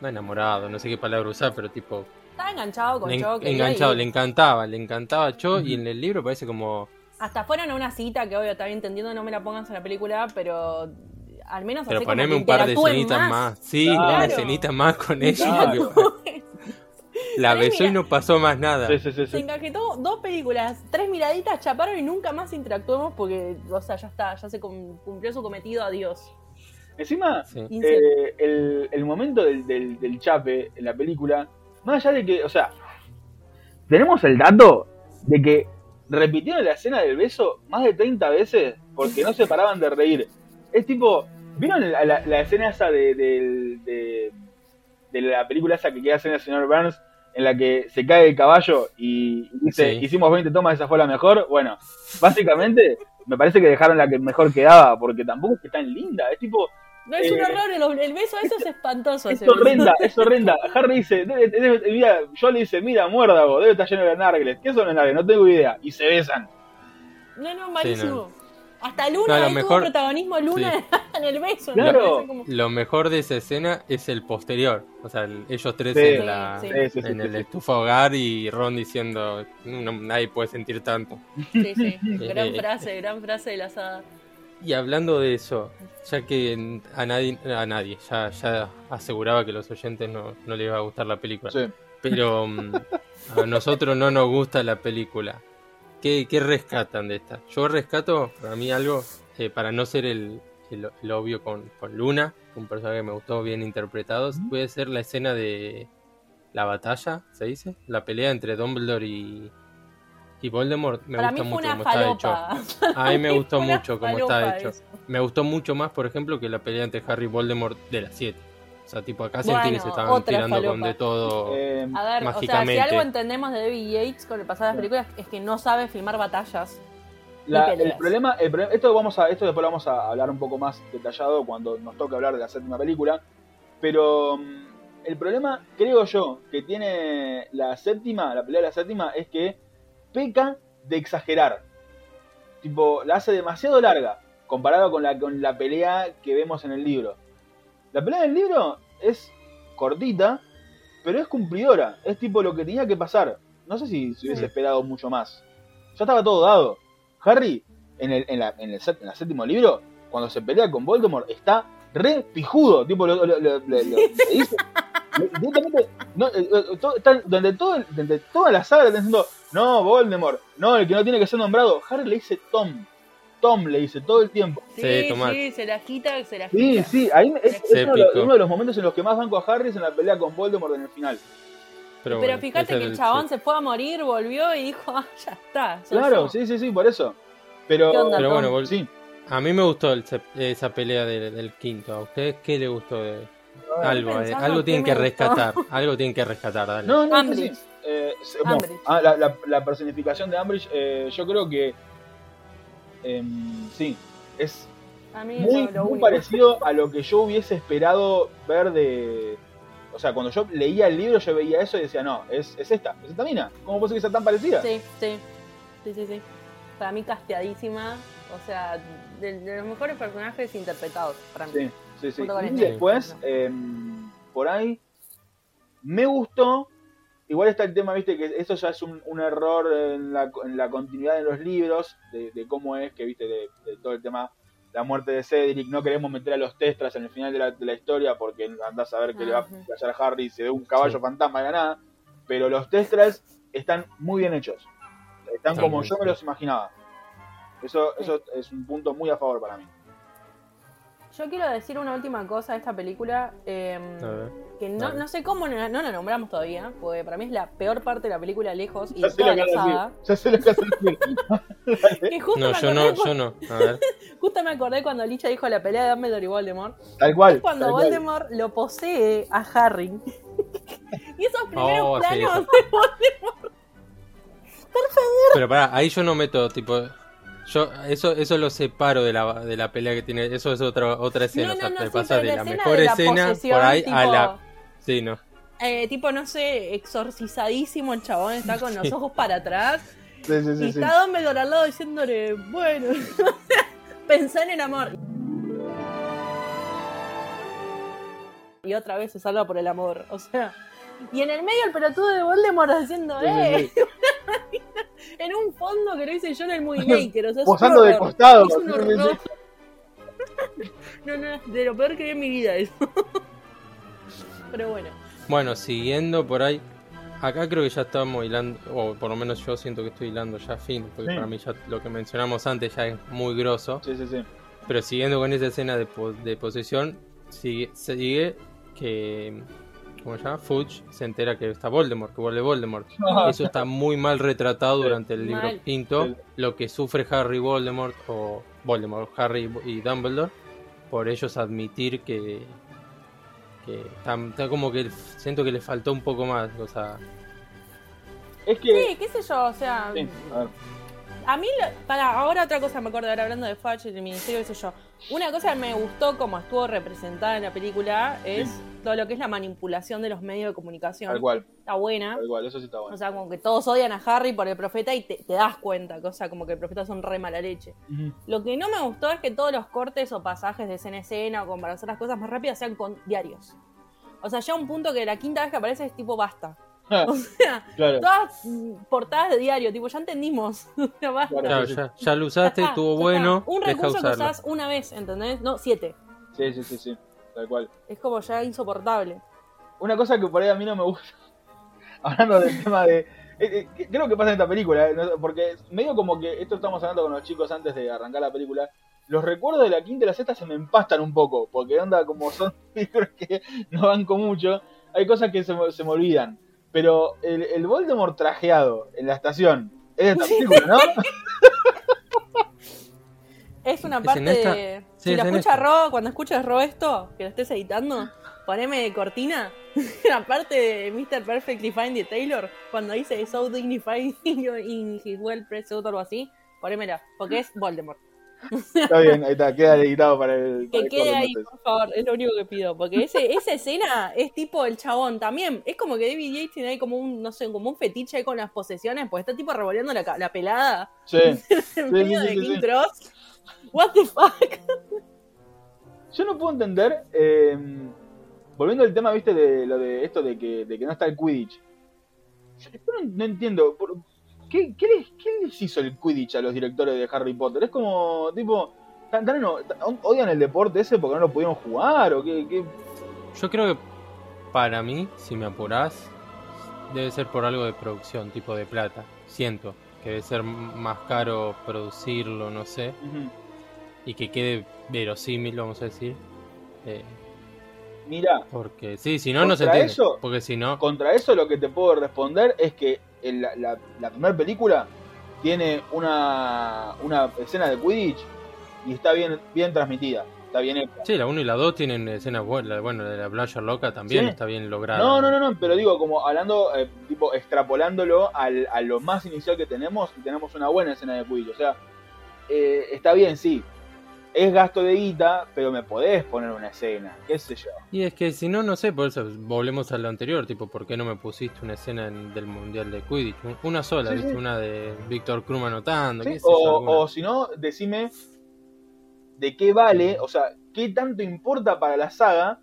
Speaker 3: no enamorado, no sé qué palabra usar, pero tipo
Speaker 5: Estaba enganchado con
Speaker 3: le en-
Speaker 5: Cho. quería
Speaker 3: enganchado, le encantaba, le encantaba a Cho y en el libro parece como
Speaker 5: Hasta fueron a una cita que obvio está bien entendiendo, no me la pongas en la película, pero al menos
Speaker 3: pero poneme un par de escenitas más. Sí,
Speaker 2: Claro.
Speaker 3: una escenita más con ella. [laughs]
Speaker 2: Claro.
Speaker 3: la besó y no pasó más nada.
Speaker 2: Sí, sí, sí,
Speaker 5: Se encajetó dos películas, tres miraditas, chaparon y nunca más interactuamos porque, o sea, ya está, ya se cum- cumplió su cometido, adiós.
Speaker 2: Encima,
Speaker 3: Sí.
Speaker 2: Eh, el, el momento del, del, del chape en la película, más allá de que, o sea, tenemos el dato de que repitieron la escena del beso más de 30 veces porque no se paraban de reír. Es tipo, ¿vieron la, la- la escena esa de, del- de, de la película esa que queda en el señor Burns? En la que se cae el caballo y dice,
Speaker 3: Sí.
Speaker 2: hicimos 20 tomas, esa fue la mejor. Bueno, básicamente me parece que dejaron la que mejor quedaba, porque tampoco es que tan linda. Es tipo,
Speaker 5: No es un
Speaker 2: Eh,
Speaker 5: horror, el, el beso eso es espantoso.
Speaker 2: es
Speaker 5: ese beso.
Speaker 2: horrenda, es horrenda. Harry dice, debe, debe- mira, yo le dice, mira, muérdago, debe estar lleno de nargles. ¿Qué son los nargles? No tengo idea. Y se besan.
Speaker 5: No, no, malísimo. Hasta Luna
Speaker 3: No, lo
Speaker 5: ahí tuvo
Speaker 3: mejor-
Speaker 5: Protagonismo Luna [laughs] en el beso. ¿no?
Speaker 2: Claro.
Speaker 5: Como-
Speaker 3: Lo mejor de esa escena es el posterior. O sea, el- ellos tres
Speaker 2: Sí.
Speaker 3: en, la-
Speaker 5: Sí,
Speaker 2: Sí, sí, sí,
Speaker 3: en
Speaker 2: sí,
Speaker 3: el
Speaker 2: sí.
Speaker 3: estufa hogar y Ron diciendo "No, nadie puede sentir tanto.
Speaker 5: Sí, sí. [laughs] Gran
Speaker 3: Eh,
Speaker 5: frase, gran frase de la saga.
Speaker 3: Y hablando de eso, ya que a nadie, a nadie, ya, ya aseguraba que los oyentes no, no les iba a gustar la película.
Speaker 2: Sí.
Speaker 3: Pero mm, [laughs] a nosotros no nos gusta la película. ¿Qué, qué rescatan de esta? Yo rescato, para mí, algo, eh, para no ser el, el- el obvio con, con Luna, un personaje que me gustó bien interpretado, puede ser la escena de la batalla, ¿se dice? La pelea entre Dumbledore y, y Voldemort. Me
Speaker 5: Para mí
Speaker 3: gusta
Speaker 5: fue
Speaker 3: mucho
Speaker 5: una
Speaker 3: cómo está hecho. A mí me [laughs] gustó mucho cómo está hecho.
Speaker 5: eso.
Speaker 3: Me gustó mucho más, por ejemplo, que la pelea entre Harry y Voldemort de las 7. O sea, tipo, acá sentí que
Speaker 5: Bueno,
Speaker 3: se estaban tirando con de todo.
Speaker 2: Eh,
Speaker 5: A ver, o sea, si
Speaker 3: Mágicamente.
Speaker 5: algo entendemos de David Yates con el pasado de las películas es que no sabe filmar batallas.
Speaker 2: la- problema, el problema- esto vamos a, esto después lo vamos a hablar un poco más detallado cuando nos toque hablar de la séptima película. Pero mm, el problema, creo yo, que tiene la séptima, la pelea de la séptima, es que peca de exagerar. Tipo, la hace demasiado larga comparado con la, con la pelea que vemos en el libro. La pelea del libro es cortita, pero es cumplidora. Es tipo lo que tenía que pasar. No sé si se hubiese esperado mucho más. Ya estaba todo dado. Harry, en el, en la, en el, sép- en el séptimo libro, cuando se pelea con Voldemort, está re pijudo. Tipo, lo, lo- lo- lo- lo- le dice. [laughs] le- directamente, no, eh, eh, todo- están- donde, todo, donde toda la saga le están diciendo, no, Voldemort, no, el que no tiene que ser nombrado. Harry le dice Tom. Tom le dice todo el tiempo.
Speaker 5: Sí,
Speaker 3: Sí,
Speaker 5: sí, se la quita, se la
Speaker 2: Sí,
Speaker 5: quita.
Speaker 2: sí, ahí es, uno, de los,
Speaker 3: picó.
Speaker 2: uno de los momentos en los que más banco a Harry es en la pelea con Voldemort en el final.
Speaker 5: Pero,
Speaker 3: bueno,
Speaker 5: fíjate que el chabón
Speaker 3: sí.
Speaker 5: se fue a morir, volvió y dijo, ah, ya está.
Speaker 2: Claro,
Speaker 5: yo".
Speaker 2: sí, sí, sí, por eso. Pero,
Speaker 5: ¿Qué onda,
Speaker 3: Pero bueno, vol-
Speaker 2: sí.
Speaker 3: A mí me gustó el sep- esa pelea de- del quinto. ¿A ustedes qué les gustó de algo? eh? Algo tienen que rescatar. Algo tienen que rescatar, dale.
Speaker 2: No, no, sí. Eh, bueno, ah, la, la- la personificación de Umbridge, eh, yo creo que em, sí, es
Speaker 5: A mí
Speaker 2: muy,
Speaker 5: lo
Speaker 2: parecido a lo que yo hubiese esperado ver de. O sea, cuando yo leía el libro, yo veía eso y decía, no, es, es esta, es esta mina. ¿Cómo puede ser que sea tan parecida?
Speaker 5: Sí, sí, sí, sí, sí. Para mí casteadísima, o sea, de, de los mejores personajes interpretados para mí.
Speaker 2: Sí, sí, sí. Y después, em, por ahí, me gustó. Igual está el tema, viste, que eso ya es un, un error en la, en la continuidad de los libros, de, de cómo es que, viste, de, de todo el tema, la muerte de Cedric. No queremos meter a los testras en el final de la, de la historia porque andás a ver qué le va a
Speaker 5: Ajá.
Speaker 2: pasar a Harry si ve un caballo
Speaker 3: Sí.
Speaker 2: fantasma de la nada. Pero los testras están muy bien hechos. Están
Speaker 3: Están
Speaker 2: como yo me los imaginaba. Eso, eso es un punto muy a favor para mí.
Speaker 5: Yo quiero decir una última cosa de esta película, eh,
Speaker 3: A ver.
Speaker 5: que no, no sé cómo no, no la nombramos todavía, porque para mí es la peor parte de la película lejos y
Speaker 2: Ya
Speaker 5: de
Speaker 2: sé lo
Speaker 5: toda
Speaker 2: que
Speaker 5: la saga.
Speaker 2: Ya sé lo que. [laughs]
Speaker 5: Que justo,
Speaker 3: No,
Speaker 5: me
Speaker 3: yo
Speaker 5: acordé
Speaker 3: no, yo no. A ver. [laughs]
Speaker 5: justo me acordé cuando Licha dijo la pelea de Dumbledore y Voldemort.
Speaker 2: Tal cual.
Speaker 5: Es cuando
Speaker 2: cual.
Speaker 5: Voldemort lo posee a Harry. [laughs] y esos primeros
Speaker 3: Oh,
Speaker 5: planos de Voldemort.
Speaker 3: Pero pará, ahí yo no meto, tipo. Yo eso eso lo separo de la, de la pelea que tiene. Eso es otra otra escena.
Speaker 5: No,
Speaker 3: o sea,
Speaker 5: no,
Speaker 3: te pasa de
Speaker 5: la escena
Speaker 3: mejor
Speaker 5: de la
Speaker 3: escena
Speaker 5: posesión,
Speaker 3: por ahí a la. Sí, no.
Speaker 5: Eh, tipo, no sé, exorcizadísimo el chabón, está con los ojos para atrás.
Speaker 2: Sí, sí,
Speaker 5: y
Speaker 2: sí, sí.
Speaker 5: está Dumbledore al lado diciéndole, bueno, [laughs] pensá en el amor. y otra vez se salva por el amor. O sea, y en el medio el pelotudo de Voldemort haciendo,
Speaker 2: Sí, sí,
Speaker 5: ¡eh! En un fondo que lo hice yo en el Movie [laughs] Maker. O sea, es un
Speaker 2: Posando de costado.
Speaker 5: Es un horror. [laughs] No, no, de lo peor que vi en mi vida eso. [laughs] Pero bueno.
Speaker 3: Bueno, siguiendo por ahí. Acá creo que ya estamos hilando, o por lo menos yo siento que estoy hilando ya fin, porque
Speaker 2: Sí.
Speaker 3: para mí ya lo que mencionamos antes ya es muy grosso.
Speaker 2: Sí, sí, sí.
Speaker 3: Pero siguiendo con esa escena de, po- de posesión, sigue, sigue que. ¿Cómo se llama? Fudge se entera que está Voldemort, que vuelve Voldemort. [laughs] Eso está muy mal retratado durante el libro
Speaker 5: Mal.
Speaker 3: quinto. Lo que sufre Harry Voldemort, o Voldemort, Harry y Dumbledore, por ellos admitir que. que está, está como que siento que le faltó un poco más. O sea,
Speaker 2: Es que.
Speaker 5: Sí, qué sé yo, o sea.
Speaker 2: Sí, a ver.
Speaker 5: A mí, lo- para ahora otra cosa me acuerdo, ahora hablando de Fudge y del ministerio, qué sé yo. Una cosa que me gustó como estuvo representada en la película es
Speaker 2: Sí.
Speaker 5: todo lo que es la manipulación de los medios de comunicación.
Speaker 2: Tal cual,
Speaker 5: Está buena.
Speaker 2: tal cual, eso sí está
Speaker 5: O
Speaker 2: bueno.
Speaker 5: sea, como que todos odian a Harry por el profeta y te, te das cuenta, cosa como que el profeta son re mala leche. Lo que no me gustó es que todos los cortes o pasajes de escena a escena o como para hacer las cosas más rápidas sean con diarios. O sea, ya un punto que la quinta vez que aparece es tipo basta. [laughs] O sea,
Speaker 2: claro.
Speaker 5: todas portadas de diario, tipo, ya entendimos. [laughs] Basta.
Speaker 2: Claro.
Speaker 3: ya, ya lo usaste,
Speaker 5: Ya está,
Speaker 3: estuvo
Speaker 5: ya
Speaker 3: bueno,
Speaker 5: está. Un recurso que usás una vez, ¿entendés? No, siete.
Speaker 2: Sí, sí, sí, sí. Tal cual.
Speaker 5: Es como ya insoportable.
Speaker 2: Una cosa que por ahí a mí no me gusta. [laughs] Hablando del tema de. eh, eh, creo que pasa en esta película, eh, porque medio como que esto estamos hablando con los chicos antes de arrancar la película. Los recuerdos de la quinta y la sexta se me empastan un poco, porque onda como son películas que no banco mucho, hay cosas que se, se me olvidan. Pero el, el Voldemort trajeado en la estación es de esta película, ¿no? [laughs]
Speaker 5: Es una
Speaker 3: ¿Es
Speaker 5: parte
Speaker 3: esta?
Speaker 5: de.
Speaker 3: Sí,
Speaker 5: si
Speaker 3: es
Speaker 5: escucha
Speaker 3: esta.
Speaker 5: Ro, cuando escuches Ro esto, que lo estés editando, poneme de cortina. [laughs] la parte de Mr. Perfectly Fine de Taylor, cuando dice So dignified [laughs] in his well pressed suit o algo así, ponémela, porque es Voldemort.
Speaker 2: Está bien, ahí está, queda editado para el. para
Speaker 5: Que
Speaker 2: el
Speaker 5: quede
Speaker 2: corte,
Speaker 5: ahí,
Speaker 2: entonces.
Speaker 5: por favor, es lo único que pido. Porque ese, esa escena es tipo el chabón también. Es como que David Yates tiene ahí como un, no sé, como un fetiche ahí con las posesiones, pues está tipo revoleando la, la pelada
Speaker 2: Sí. [laughs]
Speaker 5: en medio
Speaker 2: sí,
Speaker 5: de King. Cross. What the fuck?
Speaker 2: Yo no puedo entender, eh, volviendo al tema, viste, de lo de esto de que, de que no está el Quidditch. Yo, yo no, no entiendo, por- ¿qué, qué les, qué les hizo el Quidditch a los directores de Harry Potter? Es como, tipo, ¿odian el deporte ese porque no lo pudieron jugar? ¿O qué? qué?
Speaker 3: Yo creo que para mí, si me apurás, debe ser por algo de producción, tipo de plata. Siento que debe ser más caro producirlo, no sé, y que quede verosímil, vamos a decir. Eh,
Speaker 2: Mirá,
Speaker 3: porque sí, si no, no se
Speaker 2: Contra
Speaker 3: entiende.
Speaker 2: eso-
Speaker 3: Porque si no,
Speaker 2: contra eso lo que te puedo responder es que la, primera película tiene una, una escena de Quidditch y está bien, bien transmitida, está bien hecha.
Speaker 3: sí, la 1 y la 2 tienen escenas buenas. Bueno, de la Blanche Loca también
Speaker 2: Sí.
Speaker 3: está bien lograda.
Speaker 2: No, no, no, no, pero digo, como hablando, eh, tipo, extrapolándolo al, a lo más inicial que tenemos, y tenemos una buena escena de Quidditch. O sea, eh, está bien, sí. Es gasto de guita, pero me podés poner una escena, qué sé yo.
Speaker 3: Y es que si no, no sé, por eso volvemos a lo anterior, tipo, ¿por qué no me pusiste una escena en- del Mundial de Quidditch? Un- Una sola,
Speaker 2: Sí,
Speaker 3: ¿viste?
Speaker 2: sí.
Speaker 3: Una de Víctor Krum anotando,
Speaker 2: ¿Sí?
Speaker 3: qué sé
Speaker 2: O, o si no, decime de qué vale, o sea, qué tanto importa para la saga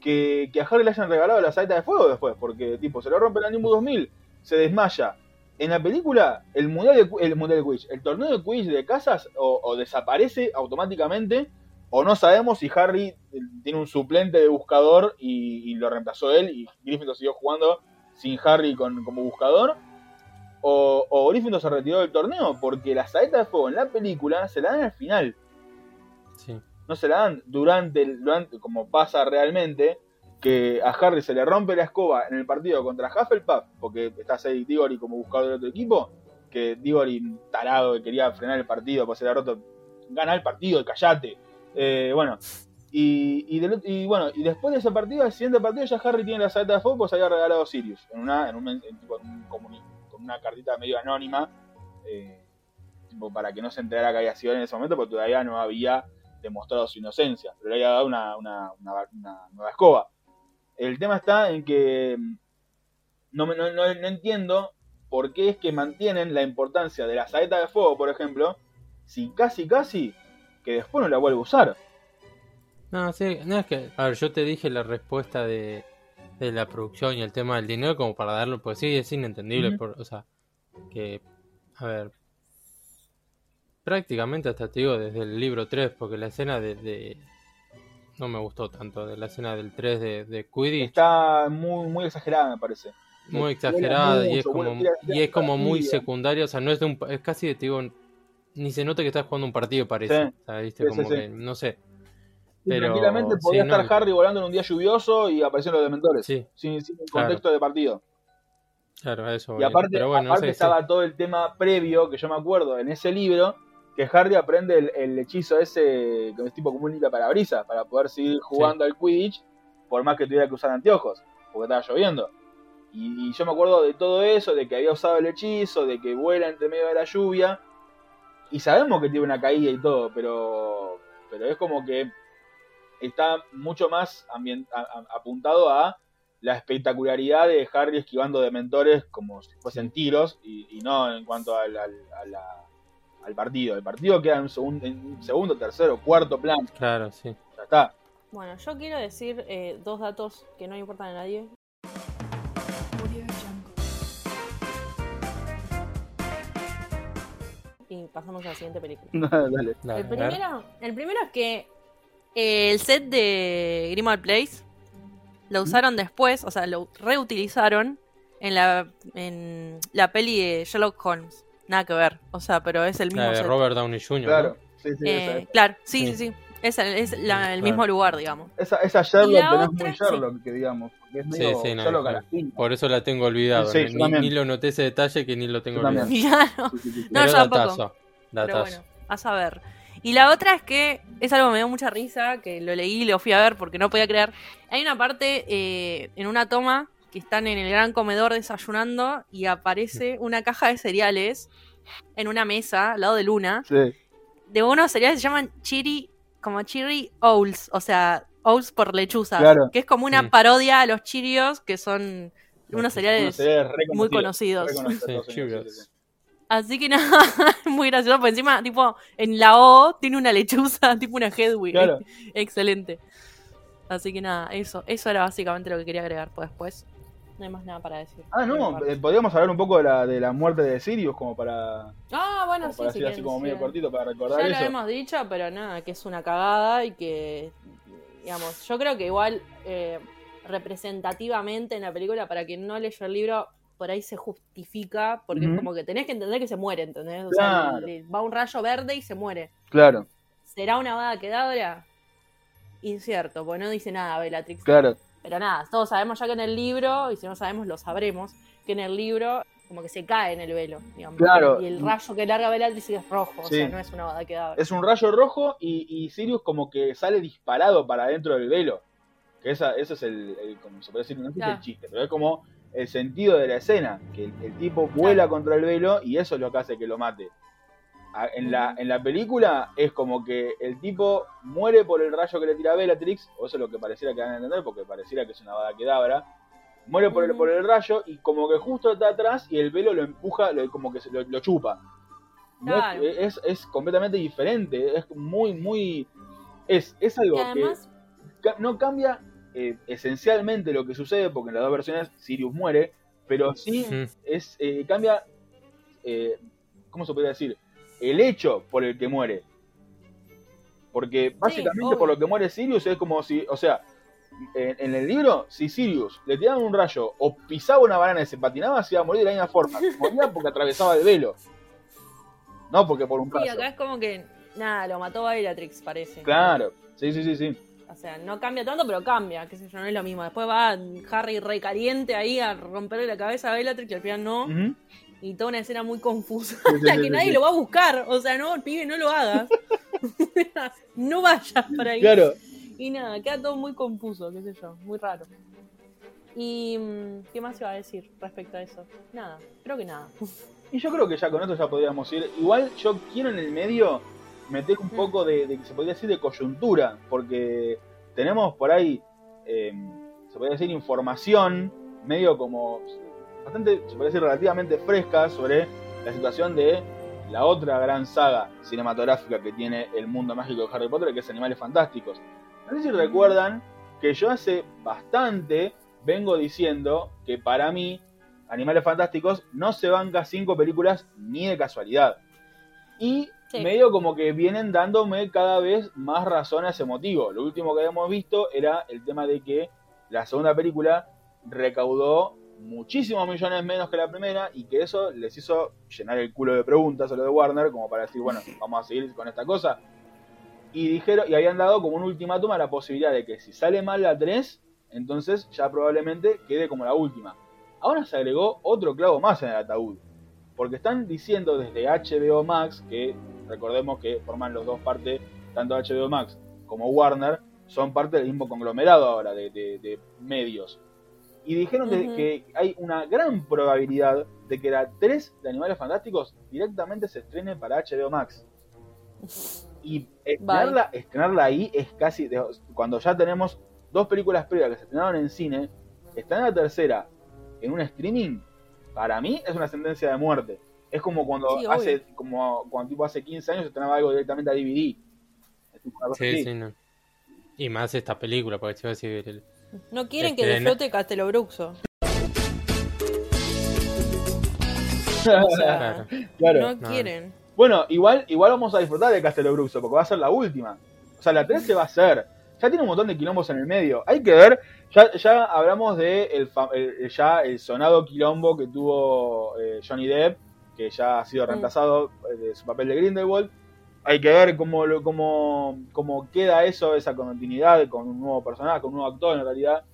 Speaker 2: que, que a Harry le hayan regalado la saeta de fuego después, porque, tipo, se le rompe el Nimbus 2000, se desmaya. En la película, el mundial de, el mundial de Quidditch, el torneo de Quidditch de casas o, o desaparece automáticamente, o no sabemos si Harry eh, tiene un suplente de buscador y, y lo reemplazó él, y Gryffindor siguió jugando sin Harry con, como buscador, o, o Gryffindor se retiró del torneo, porque la saeta de fuego en la película se la dan al final
Speaker 3: Sí.
Speaker 2: no se la dan durante, el, durante como pasa realmente, que a Harry se le rompe la escoba en el partido contra Hufflepuff, porque está Cedric Diggory como buscador del otro equipo, que Diggory, tarado, que quería frenar el partido, pues se le roto, gana el partido, callate. Eh, bueno, y, y, y bueno, y después de ese partido, el siguiente partido ya Harry tiene la saleta de fuego, pues había regalado Sirius, en una, en un, en tipo, en un con una cartita medio anónima, eh, tipo, para que no se enterara que había sido en ese momento, porque todavía no había demostrado su inocencia, pero le había dado una, una, una, una nueva escoba. El tema está en que mm, no, me- no, no, no entiendo por qué es que mantienen la importancia de la saeta de fuego, por ejemplo, si casi casi que después no la vuelve a usar.
Speaker 3: No, sí, no es que. A ver, yo te dije la respuesta de, de la producción y el tema del dinero como para darlo, pues sí, es inentendible. Por, o sea, que. A ver. Prácticamente hasta te digo desde el libro 3, porque la escena de. de- no me gustó tanto, de la escena del 3 de, de Quidditch.
Speaker 2: Está muy, muy exagerada, me parece.
Speaker 3: muy exagerada y es como y es como muy secundaria, o sea, no es de un es casi de, te digo, ni se nota que estás jugando un partido parece,
Speaker 2: Sí.
Speaker 3: o sea, ¿viste?
Speaker 2: Sí,
Speaker 3: como
Speaker 2: sí,
Speaker 3: que no sé, Pero,
Speaker 2: tranquilamente podía
Speaker 3: sí, no,
Speaker 2: estar Harry volando en un día lluvioso y aparecieron los dementores.
Speaker 3: sí,
Speaker 2: Sin, sin
Speaker 3: Claro.
Speaker 2: contexto de partido.
Speaker 3: claro, eso.
Speaker 2: Y aparte,
Speaker 3: no
Speaker 2: aparte
Speaker 3: sé,
Speaker 2: estaba todo el tema previo, que yo me acuerdo en ese libro, que Harry aprende el, el hechizo ese, que es tipo como un limpia parabrisas, para poder seguir jugando al Quidditch, por más que tuviera que usar anteojos, porque estaba lloviendo. Y, y yo me acuerdo de todo eso, de que había usado el hechizo, de que vuela entre medio de la lluvia, y sabemos que tiene una caída y todo, pero, pero es como que está mucho más a- a- apuntado a la espectacularidad de Harry esquivando dementores como si fuesen tiros y, y no en cuanto al, al, a la- al partido. El partido queda en, segun- en segundo, tercero, cuarto plan.
Speaker 3: Claro, sí.
Speaker 2: Ya está.
Speaker 5: Bueno, yo quiero decir eh, dos datos que no importan a nadie. Y pasamos a la siguiente película. [laughs]
Speaker 2: Dale.
Speaker 3: Dale,
Speaker 5: El primero, el primero es que eh, el set de Grimald Place lo usaron después, o sea, lo reutilizaron en la, en la peli de Sherlock Holmes. Nada que ver, o sea, pero es el mismo
Speaker 3: La de
Speaker 5: set.
Speaker 3: Robert Downey Jr.
Speaker 2: Claro. Sí, sí,
Speaker 5: Eh,
Speaker 2: es.
Speaker 5: claro, sí,
Speaker 3: Sí.
Speaker 5: sí, sí. Es, la- el
Speaker 3: Claro.
Speaker 5: mismo lugar, digamos.
Speaker 2: esa, esa Sherlock no es muy Sherlock, que digamos. Porque es
Speaker 3: Sí,
Speaker 2: medio
Speaker 3: sí, no,
Speaker 2: Sherlock.
Speaker 3: Por eso la tengo olvidado.
Speaker 2: Sí, yo
Speaker 3: ni, lo noté ese detalle que ni lo tengo olvidado. [laughs]
Speaker 5: Claro,
Speaker 2: Sí, sí, sí, sí.
Speaker 5: No,
Speaker 3: Pero
Speaker 5: yo tampoco.
Speaker 3: datazo,
Speaker 5: pero bueno, a saber. Y la otra es que es algo que me dio mucha risa, que lo leí y lo fui a ver porque no podía creer. Hay una parte eh, en una toma que están en el gran comedor desayunando y aparece una caja de cereales en una mesa al lado de Luna.
Speaker 2: Sí.
Speaker 5: De unos cereales que se llaman Chiri, como Chiri Owls, o sea, Owls por lechuzas.
Speaker 2: Claro.
Speaker 5: Que es como una parodia a los Chirios, que son unos
Speaker 2: Unos
Speaker 5: cereales
Speaker 2: cereales re
Speaker 5: muy
Speaker 2: conocidos,
Speaker 3: Sí.
Speaker 5: Así que nada, [laughs] muy gracioso. Por encima, tipo, en la O tiene una lechuza, [laughs] tipo una Hedwig.
Speaker 2: Claro. [laughs]
Speaker 5: Excelente. Así que nada, eso, eso era básicamente lo que quería agregar. Pues después no hay más nada para decir.
Speaker 2: Ah, no, eh, podríamos hablar un poco de la, de la muerte de Sirius, como para,
Speaker 5: Ah, bueno,
Speaker 2: como
Speaker 5: sí,
Speaker 2: para
Speaker 5: sí.
Speaker 2: decir así como medio cortito, para recordar
Speaker 5: Ya lo hemos dicho, pero nada, que es una cagada y que, digamos, yo creo que igual eh, representativamente en la película, para quien no leyó el libro, por ahí se justifica, porque es como que tenés que entender que se muere, ¿entendés? O sea, le va un rayo verde y se muere.
Speaker 2: Claro,
Speaker 5: ¿Será una bada quedadora? Incierto, porque no dice nada Bellatrix.
Speaker 2: claro.
Speaker 5: Pero nada, todos sabemos ya que en el libro, y si no sabemos, lo sabremos, que en el libro como que se cae en el velo, digamos.
Speaker 2: Claro.
Speaker 5: Y el rayo que larga Bellatrix es rojo, o
Speaker 2: Sí.
Speaker 5: sea, no es una bada quedadora.
Speaker 2: Es un rayo rojo y, y Sirius como que sale disparado para adentro del velo. Que esa, eso es el, el- como se puede decir, no sé es el chiste, pero es como el sentido de la escena, que el, el tipo vuela contra el velo y eso es lo que hace que lo mate. A- En la, en la película es como que el tipo muere por el rayo que le tira Bellatrix, o eso es lo que pareciera que van a entender, porque pareciera que es una bada quedabra. Muere por el, por el rayo y como que justo está atrás y el velo lo empuja, lo- como que se- lo, lo chupa. No es- es, es completamente diferente, es muy, muy... Es, es algo
Speaker 5: además,
Speaker 2: que no cambia eh, esencialmente lo que sucede, porque en las dos versiones Sirius muere, pero sí
Speaker 3: Mm,
Speaker 2: es eh, cambia, eh, ¿cómo se podría decir? El hecho por el que muere. Porque básicamente por lo que muere Sirius es como si, o sea, en, en el libro, si Sirius le tiraban un rayo o pisaba una banana y se patinaba, se iba a morir de la misma forma. Moría porque atravesaba el velo. No porque por un
Speaker 5: sí,
Speaker 2: rayo.
Speaker 5: acá es como que, nada, lo mató Bellatrix, parece.
Speaker 2: Claro, sí, sí, sí, sí.
Speaker 5: O sea, no cambia tanto, pero cambia, qué sé yo, no es lo mismo. Después va Harry recaliente ahí a romperle la cabeza a Bellatrix y al final no. Y toda una escena muy confusa.
Speaker 2: Sí, [laughs]
Speaker 5: la que
Speaker 2: sí,
Speaker 5: nadie
Speaker 2: sí.
Speaker 5: lo va a buscar. O sea, no, pibe, no lo hagas. [laughs] no vayas para ahí.
Speaker 2: Claro,
Speaker 5: Y nada, queda todo muy confuso, qué sé yo, muy raro. Y mm, ¿qué más iba a decir respecto a eso? Nada, creo que nada. [laughs]
Speaker 2: Y yo creo que ya con esto ya podríamos ir. Igual yo quiero en el medio meter un
Speaker 5: Mm.
Speaker 2: poco de, de que se podría decir de coyuntura, porque tenemos por ahí, eh, se podría decir información medio como bastante, se decir relativamente fresca sobre la situación de la otra gran saga cinematográfica que tiene el mundo mágico de Harry Potter, que es Animales Fantásticos. No sé si recuerdan que yo hace bastante vengo diciendo que para mí Animales Fantásticos no se banca cinco películas ni de casualidad. Y
Speaker 5: Sí.
Speaker 2: medio como que vienen dándome cada vez más razón a ese motivo. Lo último que habíamos visto era el tema de que la segunda película recaudó muchísimos millones menos que la primera y que eso les hizo llenar el culo de preguntas a lo de Warner como para decir, bueno, [laughs] vamos a seguir con esta cosa. Y dijeron y habían dado como un ultimátum a la posibilidad de que si sale mal la 3, entonces ya probablemente quede como la última. Ahora se agregó otro clavo más en el ataúd. Porque están diciendo desde HBO Max, que recordemos que forman los dos partes, tanto HBO Max como Warner, son parte del mismo conglomerado ahora de, de- de medios. Y dijeron que hay una gran probabilidad de que la 3 de Animales Fantásticos directamente se estrene para HBO Max. Y estrenarla, estrenarla ahí es casi. de- cuando ya tenemos dos películas previas que se estrenaron en cine, estrenar la tercera en un streaming, para mí es una sentencia de muerte. Es como cuando
Speaker 5: Sí, obvio.
Speaker 2: hace como cuando tipo hace 15 años se estrenaba algo directamente a DVD.
Speaker 3: Sí,
Speaker 2: así.
Speaker 3: sí, no. Y más esta película, porque te iba a decir.
Speaker 5: No quieren que disfrute Castelobruxo. [laughs] O sea,
Speaker 3: Claro.
Speaker 2: Claro.
Speaker 5: no
Speaker 3: No.
Speaker 5: quieren.
Speaker 2: Bueno, igual, igual vamos a disfrutar de Castelo Bruxo, porque va a ser la última. O sea, la 3 se va a hacer. Ya tiene un montón de quilombos en el medio. Hay que ver, ya, ya hablamos de el, el- ya el sonado quilombo que tuvo eh, Johnny Depp, que ya ha sido
Speaker 5: Mm.
Speaker 2: reemplazado eh, de su papel de Grindelwald. Hay que ver cómo, cómo, cómo queda eso, esa continuidad con un nuevo personaje, con un nuevo actor en realidad.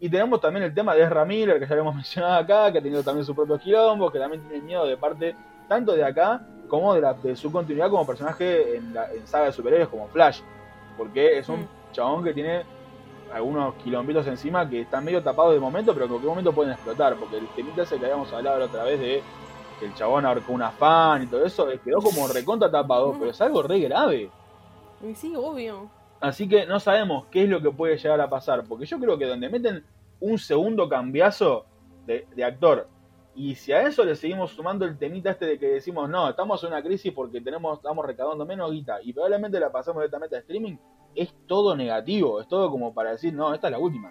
Speaker 2: Y tenemos también el tema de Ezra Miller, que ya hemos [laughs] mencionado acá, que ha tenido también sus propios quilombos, que también tiene miedo de parte tanto de acá como de, la, de su continuidad como personaje en, la, en saga de superhéroes como Flash. Porque es un
Speaker 5: Mm.
Speaker 2: chabón que tiene algunos quilombitos encima que están medio tapados de momento, pero que en cualquier momento pueden explotar. Porque el temita ese que habíamos hablado la otra vez de que el chabón ahorcó una fan y todo eso, eh, quedó como recontra tapado, pero es algo re grave.
Speaker 5: Sí, obvio.
Speaker 2: Así que no sabemos qué es lo que puede llegar a pasar. Porque yo creo que donde meten un segundo cambiazo de, de actor, y si a eso le seguimos sumando el temita este de que decimos, no, estamos en una crisis porque tenemos, estamos recaudando menos guita, y probablemente la pasamos directamente a streaming, es todo negativo, es todo como para decir, no, esta es la última.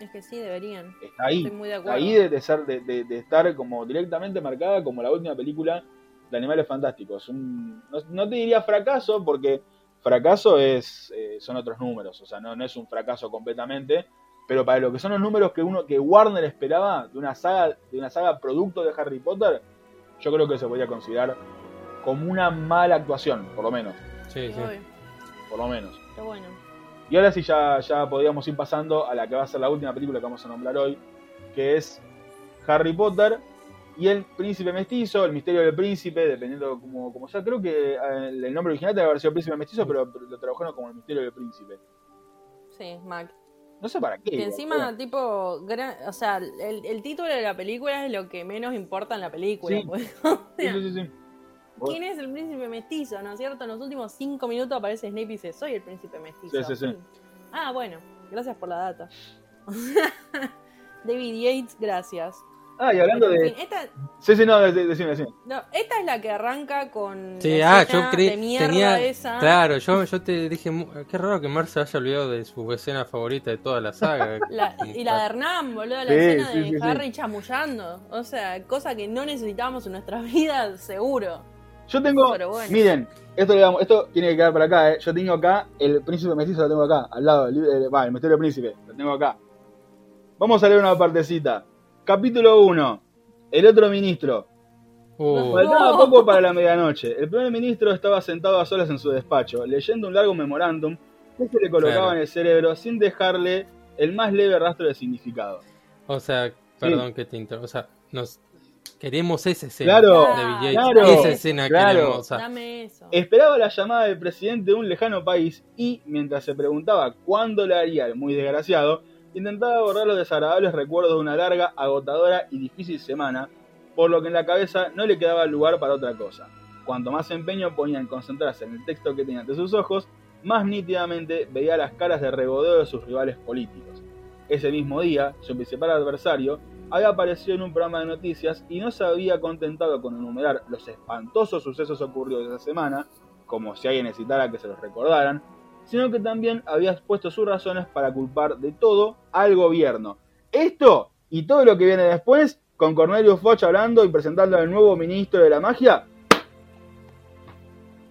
Speaker 5: Es que sí, deberían.
Speaker 2: Está ahí.
Speaker 5: Estoy muy de acuerdo.
Speaker 2: Ahí de, de ser, de, de- de estar como directamente marcada como la última película de Animales Fantásticos. Un- no, no te diría fracaso, porque fracaso es eh, son otros números, o sea, no, no es un fracaso completamente, pero para lo que son los números que uno que Warner esperaba de una saga de una saga producto de Harry Potter, yo creo que se podría considerar como una mala actuación, por lo menos,
Speaker 3: Sí, sí.
Speaker 2: Por lo menos.
Speaker 5: Pero bueno.
Speaker 2: Y ahora sí ya, ya podríamos ir pasando a la que va a ser la última película que vamos a nombrar hoy, que es Harry Potter y el príncipe mestizo, el misterio del príncipe, dependiendo como, como sea, creo que eh, el nombre original debe haber sido príncipe mestizo, pero lo trabajaron como el misterio del príncipe.
Speaker 5: Sí, Mac.
Speaker 2: No sé para qué.
Speaker 5: Que encima, tipo, gran- o sea, el, el título de la película es lo que menos importa en la película.
Speaker 2: Sí.
Speaker 5: pues. [laughs]
Speaker 2: Sí, sí, sí.
Speaker 5: ¿Quién es el príncipe mestizo? ¿No es cierto? En los últimos cinco minutos aparece Snape y dice, soy el príncipe mestizo.
Speaker 2: Sí, sí, sí.
Speaker 5: Ah, bueno, gracias por la data. [laughs] David Yates, gracias.
Speaker 2: Ah, y hablando
Speaker 5: Pero, en
Speaker 2: de.
Speaker 5: fin, esta,
Speaker 2: Sí, sí, no, de- de- decime, decime.
Speaker 5: no, esta es la que arranca con
Speaker 3: Sí,
Speaker 5: la
Speaker 3: ah, yo creí. Tenía.
Speaker 5: esa.
Speaker 3: Claro, yo, yo te dije. mu- Qué raro que Mar se haya olvidado de su escena favorita de toda la saga. [laughs]
Speaker 5: La- y la de Hernán, boludo, la
Speaker 2: Sí,
Speaker 5: escena
Speaker 2: sí,
Speaker 5: de
Speaker 2: sí, sí.
Speaker 5: Harry chamullando. O sea, cosa que no necesitábamos en nuestras [laughs] vidas, seguro.
Speaker 2: Yo tengo.
Speaker 5: Pero bueno.
Speaker 2: Miren, esto, le damos- esto tiene que quedar por acá, ¿eh? Yo tengo acá el príncipe mestizo, lo tengo acá, al lado. El, el- va, el misterio del príncipe, lo tengo acá. Vamos a leer una partecita. Capítulo 1. El otro ministro.
Speaker 3: Uh,
Speaker 2: Faltaba poco para la medianoche. El primer ministro estaba sentado a solas en su despacho, leyendo un largo memorándum que se le colocaba
Speaker 3: Claro.
Speaker 2: en el cerebro sin dejarle el más leve rastro de significado.
Speaker 3: o sea, perdón que te interrumpa. O sea, nos. Queremos esa escena.
Speaker 2: Claro,
Speaker 3: de Bill Gates.
Speaker 2: claro,
Speaker 3: Esa escena
Speaker 2: claro.
Speaker 3: queremos. o sea,
Speaker 5: Dame eso.
Speaker 2: Esperaba la llamada del presidente de un lejano país y, mientras se preguntaba cuándo la haría el muy desgraciado, intentaba borrar los desagradables recuerdos de una larga, agotadora y difícil semana, por lo que en la cabeza no le quedaba lugar para otra cosa. Cuanto más empeño ponía en concentrarse en el texto que tenía ante sus ojos, más nítidamente veía las caras de regodeo de sus rivales políticos. Ese mismo día, su principal adversario había aparecido en un programa de noticias y no se había contentado con enumerar los espantosos sucesos ocurridos esa semana, como si alguien necesitara que se los recordaran, sino que también había expuesto sus razones para culpar de todo al gobierno. Esto y todo lo que viene después, con Cornelius Foch hablando y presentando al nuevo ministro de la magia,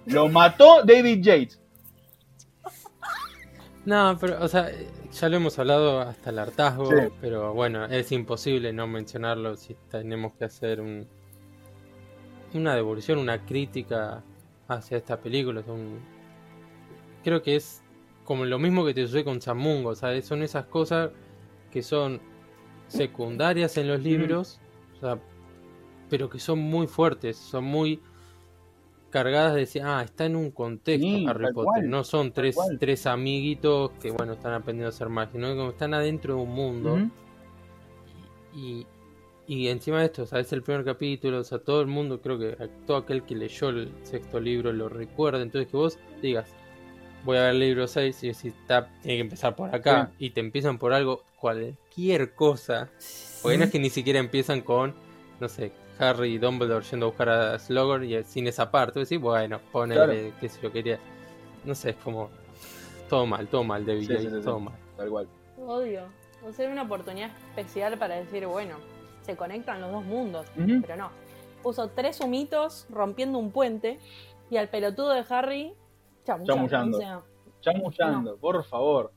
Speaker 2: lo mató David Yates.
Speaker 3: No, pero, o sea, ya lo hemos hablado hasta el hartazgo,
Speaker 2: Sí.
Speaker 3: pero bueno, es imposible no mencionarlo si tenemos que hacer un, una devolución, una crítica hacia esta película. un- creo que es como lo mismo que te sucede con Chamungo, ¿sabes? Son esas cosas que son secundarias en los libros, o sea, pero que son muy fuertes, son muy cargadas de decir, ah, está en un contexto
Speaker 2: Sí,
Speaker 3: Harry Potter,
Speaker 2: cual,
Speaker 3: no son tres,
Speaker 2: cual.
Speaker 3: tres amiguitos que, bueno, están aprendiendo a hacer magia, ¿no? Como están adentro de un mundo y, y encima de esto, o sea, es el primer capítulo, o sea, todo el mundo, creo que todo aquel que leyó el sexto libro lo recuerda, entonces que vos digas, voy a ver el libro 6 y decís, "Ta, tiene que empezar por acá, y te empiezan por algo, cualquier cosa, porque no es que ni siquiera empiezan con, no sé, Harry y Dumbledore yendo a buscar a Slughorn y sin esa parte, decís, bueno, ponele, que si lo quería, no sé, es como, todo mal, todo mal, David
Speaker 2: Sí, sí,
Speaker 3: Yates,
Speaker 2: sí,
Speaker 3: todo
Speaker 2: sí.
Speaker 3: mal.
Speaker 2: Tal cual.
Speaker 5: Odio. O sea, una oportunidad especial para decir, bueno, se conectan los dos mundos. Pero no. Puso tres humitos rompiendo un puente y al pelotudo de Harry chamullando.
Speaker 2: Chamullando.
Speaker 5: O sea,
Speaker 2: Chamullando, por favor.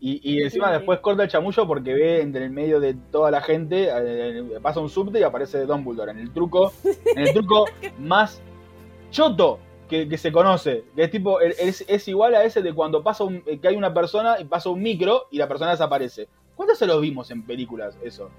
Speaker 2: Y, y encima
Speaker 5: Sí, sí.
Speaker 2: después corta el chamullo porque ve entre el medio de toda la gente, eh, pasa un subte y aparece Dumbledore en el truco, en el truco [laughs] más choto que, que se conoce. Que es tipo, es, es igual a ese de cuando pasa un, que hay una persona y pasa un micro y la persona desaparece. ¿Cuántos se los vimos en películas eso?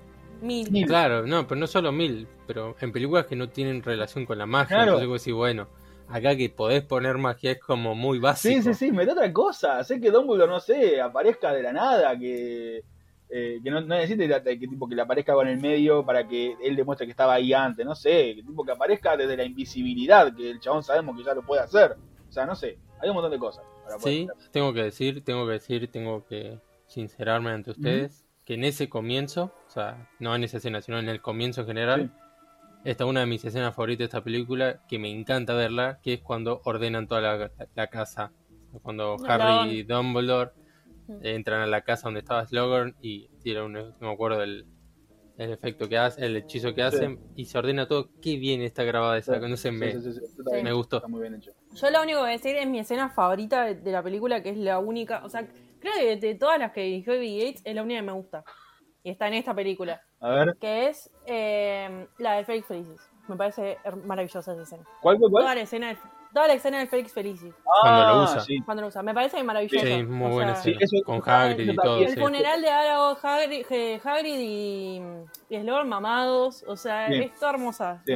Speaker 5: mil.
Speaker 2: Mil.
Speaker 3: Claro, no, pero no solo mil, pero en películas que no tienen relación con la magia,
Speaker 2: Claro.
Speaker 3: entonces vos decís, bueno, acá que podés poner magia es como muy básico.
Speaker 2: Sí, sí, sí, me da otra cosa. Sé que Dumbledore, no sé, aparezca de la nada, que, eh, que no, no necesite que, tipo, que le aparezca con el medio para que él demuestre que estaba ahí antes, no sé, que, tipo, que aparezca desde la invisibilidad, que el chabón sabemos que ya lo puede hacer. O sea, no sé, hay un montón de cosas. para
Speaker 3: Sí,
Speaker 2: hacer.
Speaker 3: tengo que decir, tengo que decir, tengo que sincerarme ante ustedes, que en ese comienzo, o sea, no en esa escena, sino en el comienzo en general, esta es una de mis escenas favoritas de esta película, que me encanta verla, que es cuando ordenan toda la, la casa. Cuando
Speaker 5: No,
Speaker 3: Harry y Dumbledore entran a la casa donde estaba Slughorn y tiran un, no me acuerdo del el efecto que hace, el hechizo que hacen, y se ordena todo. Qué bien está grabada esa, no sé,
Speaker 2: Sí,
Speaker 3: me,
Speaker 2: sí, sí, sí,
Speaker 5: Sí.
Speaker 3: me gustó.
Speaker 2: Está muy bien hecho.
Speaker 5: Yo lo único que voy a decir es mi escena favorita de, de la película, que es la única. O sea, creo que de todas las que dirigió David Yates es la única que me gusta. Y está en esta película.
Speaker 2: A ver,
Speaker 5: Que es eh, la de Félix Felicis. Me parece maravillosa esa escena.
Speaker 2: ¿cuál fue cuál?
Speaker 5: Toda la escena, de- toda la escena del Félix Felicis.
Speaker 3: Cuando lo
Speaker 2: Ah,
Speaker 3: usa.
Speaker 2: sí.
Speaker 5: Cuando lo usa. Me parece maravillosa.
Speaker 3: Sí, muy
Speaker 5: O
Speaker 3: buena
Speaker 5: sea,
Speaker 2: Sí,
Speaker 3: escena.
Speaker 2: eso-
Speaker 3: con Hagrid y todo.
Speaker 2: bien.
Speaker 5: El
Speaker 3: sí.
Speaker 5: funeral de Aragorn, Hagrid, eh, Hagrid y, y mamados. O sea,
Speaker 2: Sí.
Speaker 5: es toda hermosa.
Speaker 2: Sí.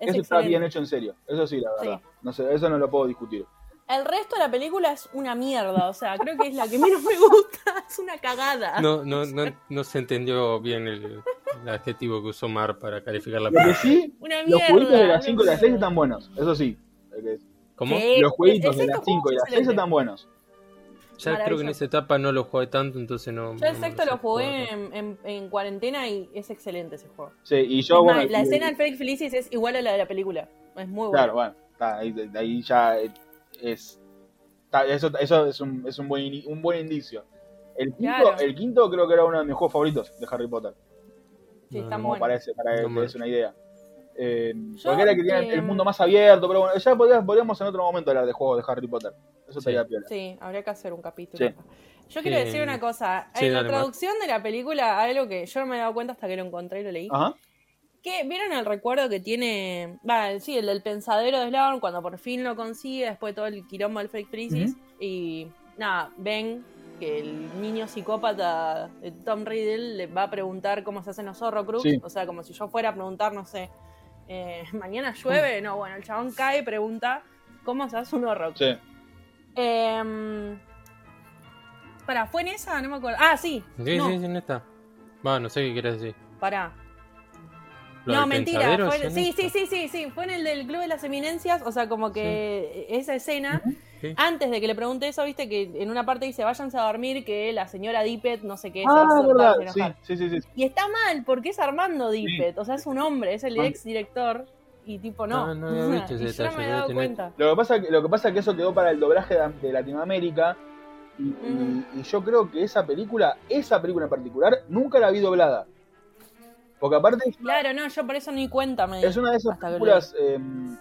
Speaker 5: Es
Speaker 2: Eso está bien hecho en serio. Eso sí, la
Speaker 5: Sí.
Speaker 2: verdad. No sé, eso no lo puedo discutir.
Speaker 5: El resto de la película es una mierda. O sea, creo que es la que menos me gusta. [laughs] Es una cagada.
Speaker 3: No, no, no, no se entendió bien el, el adjetivo que usó Mar para calificar la película.
Speaker 2: sí,
Speaker 5: Una
Speaker 2: los jueguitos de las
Speaker 5: una
Speaker 2: 5 y las 6
Speaker 5: mierda.
Speaker 2: están buenos. Eso sí.
Speaker 3: ¿Cómo?
Speaker 5: Sí.
Speaker 2: Los jueguitos de las 5 y las
Speaker 5: es
Speaker 2: 6
Speaker 5: excelente.
Speaker 2: están buenos.
Speaker 3: Ya creo que en esa etapa no lo jugué tanto, entonces no.
Speaker 5: Yo el
Speaker 3: no
Speaker 5: sexto lo jugué
Speaker 3: jugar.
Speaker 5: en, en- en cuarentena y es excelente ese juego.
Speaker 2: Sí, y yo,
Speaker 5: Es
Speaker 2: bueno.
Speaker 5: más, la
Speaker 2: y-
Speaker 5: escena del Félix Felicis es igual a la de la película. Es muy buena.
Speaker 2: Claro, bueno, está, ahí, ya es. eso eso es, un, es un, buen, un buen indicio. El quinto,
Speaker 5: Claro.
Speaker 2: el quinto creo que era uno de mis juegos favoritos de Harry Potter.
Speaker 5: Sí,
Speaker 3: No,
Speaker 5: está
Speaker 2: Como
Speaker 5: bueno.
Speaker 2: parece, para que
Speaker 3: No
Speaker 2: te
Speaker 3: me-
Speaker 2: des una idea. Eh, porque era el que tiene
Speaker 5: eh,
Speaker 2: el mundo más abierto, pero bueno, ya podríamos, podríamos en otro momento hablar de juegos de Harry Potter. Eso
Speaker 3: Sí.
Speaker 2: estaría piola.
Speaker 5: Sí, habría que hacer un capítulo.
Speaker 2: Sí.
Speaker 5: Yo quiero decir una cosa.
Speaker 3: Sí,
Speaker 5: en la traducción de la película, algo que yo no me he dado cuenta hasta que lo encontré y lo leí.
Speaker 2: Ajá.
Speaker 5: Que ¿Vieron el recuerdo que tiene? Va, sí, el del pensadero de Slughorn cuando por fin lo consigue después de todo el quilombo del Fake Felicis. Y nada, ven que el niño psicópata Tom Riddle le va a preguntar cómo se hacen los Horrocrux.
Speaker 2: Sí.
Speaker 5: O sea, como si yo fuera a preguntar, no sé, eh, [laughs] mañana llueve. No, bueno, el chabón cae y pregunta cómo se hace un Horrocrux.
Speaker 2: Sí.
Speaker 5: Eh, para, ¿fue en esa? No me acuerdo. Ah, sí.
Speaker 3: Sí,
Speaker 5: no,
Speaker 3: sí, sí, no está. Va, no sé qué quieres decir.
Speaker 5: pará.
Speaker 3: ¿Lo
Speaker 5: No, mentira. fue- sí, sí, sí, sí, sí. Fue en el del Club de las Eminencias. O sea, como que esa escena,
Speaker 3: Sí.
Speaker 5: antes de que le pregunte eso, viste que en una parte dice, váyanse a dormir, que la señora Dippet, no sé qué,
Speaker 2: Ah, verdad. Sí, sí, sí, sí.
Speaker 5: Y está mal, porque es Armando Dippet. O sea, es un hombre, es el ex director. Y tipo, no.
Speaker 3: Ah, no había visto [laughs] ese
Speaker 5: yo no
Speaker 3: detalle,
Speaker 5: me he dado
Speaker 3: tener-
Speaker 5: cuenta.
Speaker 2: Lo que pasa, lo que pasa es que eso quedó para el doblaje de, de Latinoamérica Y, y- y yo creo que esa película, esa película en particular, nunca la vi doblada. Porque aparte
Speaker 5: Claro, no, yo por eso ni cuenta me
Speaker 2: es una de esas películas, eh,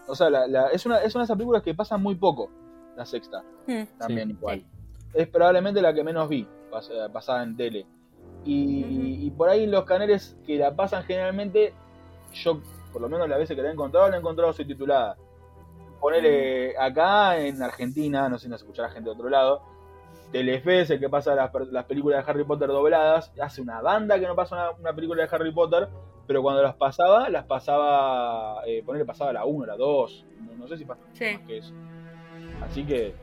Speaker 2: o sea, la- la- es, una, es una de esas películas que pasan muy poco, la sexta,
Speaker 5: Hmm.
Speaker 2: también
Speaker 3: Sí.
Speaker 2: igual.
Speaker 5: Sí.
Speaker 2: Es probablemente la que menos vi, pas- eh, pasada en tele. Y por ahí los canales que la pasan generalmente, yo por lo menos las veces que la he encontrado, la he encontrado subtitulada. Ponele acá en Argentina, no sé si nos escuchará gente de otro lado, Telefe es el que pasa las, per- las películas de Harry Potter dobladas, hace una banda que no pasa una, una película de Harry Potter, pero cuando las pasaba, las pasaba, eh, ponele pasaba la 1, la 2, no, no sé si pasa
Speaker 5: Sí.
Speaker 2: más que eso. Así que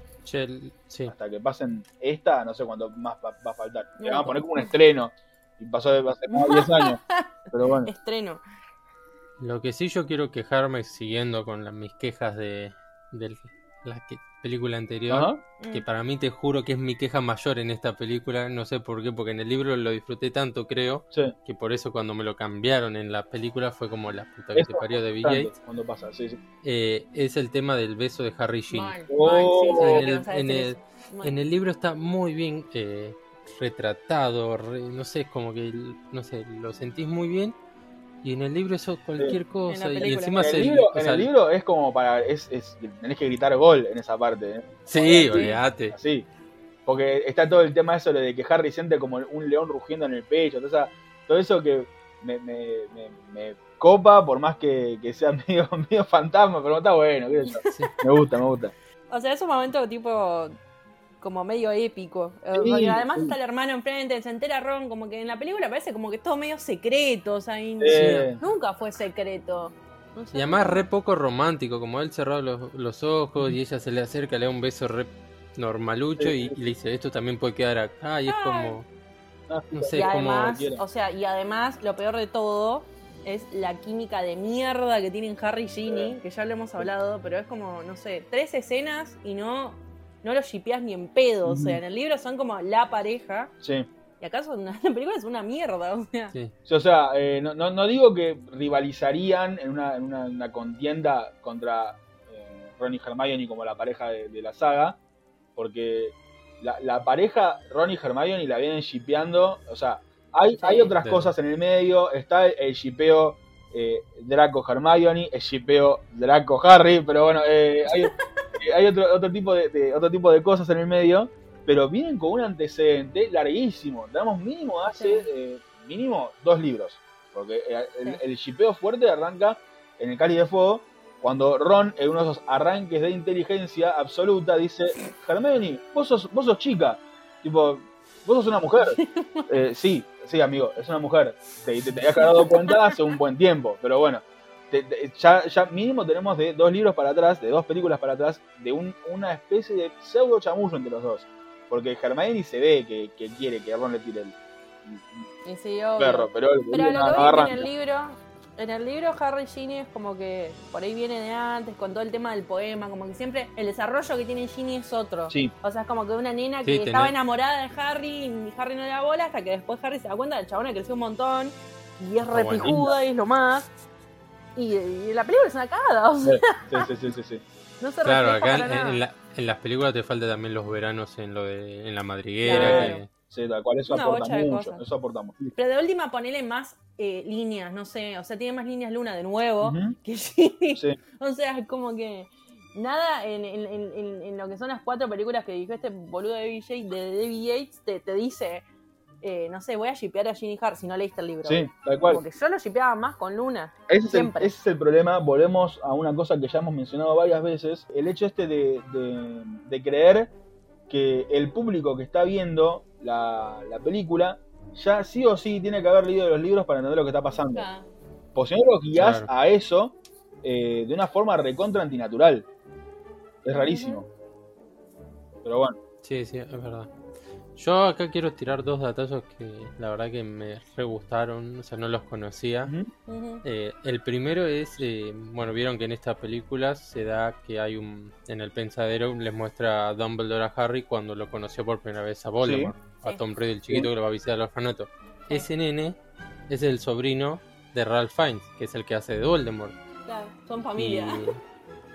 Speaker 3: sí.
Speaker 2: hasta que pasen esta, no sé cuánto más va, va a faltar. Le
Speaker 5: No.
Speaker 2: van a poner como un estreno. Y pasó de hace como 10 [laughs] años. Pero bueno.
Speaker 5: Estreno.
Speaker 3: Lo que sí yo quiero quejarme, siguiendo con mis quejas de, de la que- película anterior,
Speaker 2: Ajá.
Speaker 3: que para mí te juro que es mi queja mayor en esta película, no sé por qué, porque en el libro lo disfruté tanto, creo,
Speaker 2: Sí.
Speaker 3: que por eso cuando me lo cambiaron en la película fue como la puta que
Speaker 2: Eso
Speaker 3: te parió de.
Speaker 2: Cuando pasa, sí, sí.
Speaker 3: Eh, es el tema del beso de Harry y Ginny.
Speaker 5: Mal,
Speaker 2: Oh.
Speaker 3: En el- en el-
Speaker 5: eso. Mal.
Speaker 3: En el libro está muy bien eh, retratado, re- no sé, es como que, no sé, lo sentís muy bien. Y en el libro eso cualquier cosa.
Speaker 5: En
Speaker 3: Y encima
Speaker 2: En el,
Speaker 3: se.
Speaker 2: libro,
Speaker 3: o
Speaker 2: en el libro es como para. Es, es, tenés que gritar gol en esa parte. ¿eh?
Speaker 3: Sí,
Speaker 5: Sí.
Speaker 3: olvídate.
Speaker 2: Así. Porque está todo el tema eso de que Harry siente como un león rugiendo en el pecho. Todo, eso que me, me, me, me copa, por más que, que sea [laughs] medio, medio fantasma, pero está bueno. qué.
Speaker 3: Sí.
Speaker 2: Me gusta, me gusta.
Speaker 5: O sea, es un momento tipo como medio épico. Eh,
Speaker 2: Sí,
Speaker 5: porque además
Speaker 2: sí.
Speaker 5: está el hermano enfrente, se entera Ron, como que en la película parece como que es todo medio secreto, o sea, nunca fue secreto. No sé.
Speaker 3: Y además re poco romántico, como él cerrado los, los ojos y ella se le acerca, le da un beso re normalucho
Speaker 2: Sí.
Speaker 3: y, y le dice, esto también puede quedar acá. Y es como,
Speaker 2: Ah,
Speaker 3: no sé,
Speaker 5: y
Speaker 3: es como...
Speaker 5: además,
Speaker 2: quiera.
Speaker 5: o sea, y además lo peor de todo es la química de mierda que tienen Harry y Ginny, que ya lo hemos hablado, pero es como, no sé, tres escenas y no, no los shipeás ni en pedo. O sea, en el libro son como la pareja,
Speaker 2: Sí.
Speaker 5: y acá son una, [laughs] la película es una mierda, o sea.
Speaker 3: Sí.
Speaker 2: Sí, O sea, eh, no, no, no digo que rivalizarían en una, en una, una contienda contra eh, Ron y Hermione como la pareja de, de la saga, porque la, la pareja Ron y Hermione la vienen shipeando, o sea, hay,
Speaker 5: Sí.
Speaker 2: hay otras
Speaker 3: Sí.
Speaker 2: cosas en el medio, está el, el shipeo eh, Draco Hermione, el shipeo Draco Harry, pero bueno, eh, hay, [laughs] eh, hay otro, otro, tipo de, de- otro tipo de cosas en el medio, pero vienen con un antecedente larguísimo, damos mínimo hace, eh, mínimo dos libros, porque el, shipeo fuerte arranca en el Cáliz de Fuego, cuando Ron, en uno de esos arranques de inteligencia absoluta, dice, [laughs] Hermione, vos sos, vos sos chica, tipo, vos sos una mujer. [laughs] Eh, sí, sí, amigo, es una mujer. Te, te, te habías dado cuenta hace un buen tiempo, pero bueno, te- te- ya, ya mínimo tenemos de dos libros para atrás, de dos películas para atrás, de un- una especie de pseudo chamullo entre los dos. Porque Hermione se ve que, que quiere que Ron le tire el,
Speaker 5: sí,
Speaker 2: el
Speaker 5: obvio.
Speaker 2: perro, pero el
Speaker 5: Pero lo
Speaker 2: no
Speaker 5: que en el libro, en el libro Harry y Ginny es como que por ahí viene de antes, con todo el tema del poema, como que siempre el desarrollo que tiene Ginny es otro.
Speaker 2: Sí,
Speaker 5: O sea, es como que una nena que
Speaker 3: Sí,
Speaker 5: estaba
Speaker 3: tenés-
Speaker 5: enamorada de Harry y Harry no le da bola hasta que después Harry se da cuenta del chabón que creció un montón y es
Speaker 3: bueno.
Speaker 5: repijuda y es lo más. Y, y la película es una cagada, o sea,
Speaker 2: sí, sí, sí, sí, sí. [laughs]
Speaker 5: no se
Speaker 3: Claro, acá
Speaker 5: para
Speaker 3: en,
Speaker 5: nada.
Speaker 3: en la- en las películas te falta también los veranos en lo de en la madriguera.
Speaker 5: Claro.
Speaker 3: que-
Speaker 2: Sí, tal cual, eso
Speaker 5: Una
Speaker 2: aporta mucho, eso aporta mucho.
Speaker 5: Pero de última ponele más eh, líneas, no sé, o sea, tiene más líneas Luna de nuevo
Speaker 2: Ujú, [laughs]
Speaker 5: que Ginny.
Speaker 2: Sí,
Speaker 5: O sea, es como que nada en, en- en- en- en lo que son las cuatro películas que dijo este boludo de David Yates, de David Yates te, te dice, eh, no sé, voy a shipear a Ginny Hart si no leíste el libro.
Speaker 2: sí, tal cual.
Speaker 5: Porque yo lo shipeaba más con Luna.
Speaker 2: Ese es, el,
Speaker 5: Siempre.
Speaker 2: ese es el problema, volvemos a una cosa que ya hemos mencionado varias veces, el hecho este de, de- de creer que el público que está viendo la, la película ya sí o sí tiene que haber leído los libros para entender lo que está pasando. Pues si no lo guías
Speaker 3: Claro.
Speaker 2: a eso eh, de una forma recontra antinatural. Es rarísimo. Pero bueno,
Speaker 3: Sí, sí, es verdad. Yo acá quiero tirar dos datazos que la verdad que me re gustaron, o sea, no los conocía. Eh, el primero es, eh, bueno, vieron que en esta película se da que hay un, en el pensadero les muestra a Dumbledore a Harry cuando lo conoció por primera vez a Voldemort, a. Tom Riddle el chiquito que lo va a visitar al orfanato. Ese nene es el sobrino de Ralph Fiennes, que es el que hace de Voldemort.
Speaker 5: Claro, son
Speaker 3: Y,
Speaker 5: familia.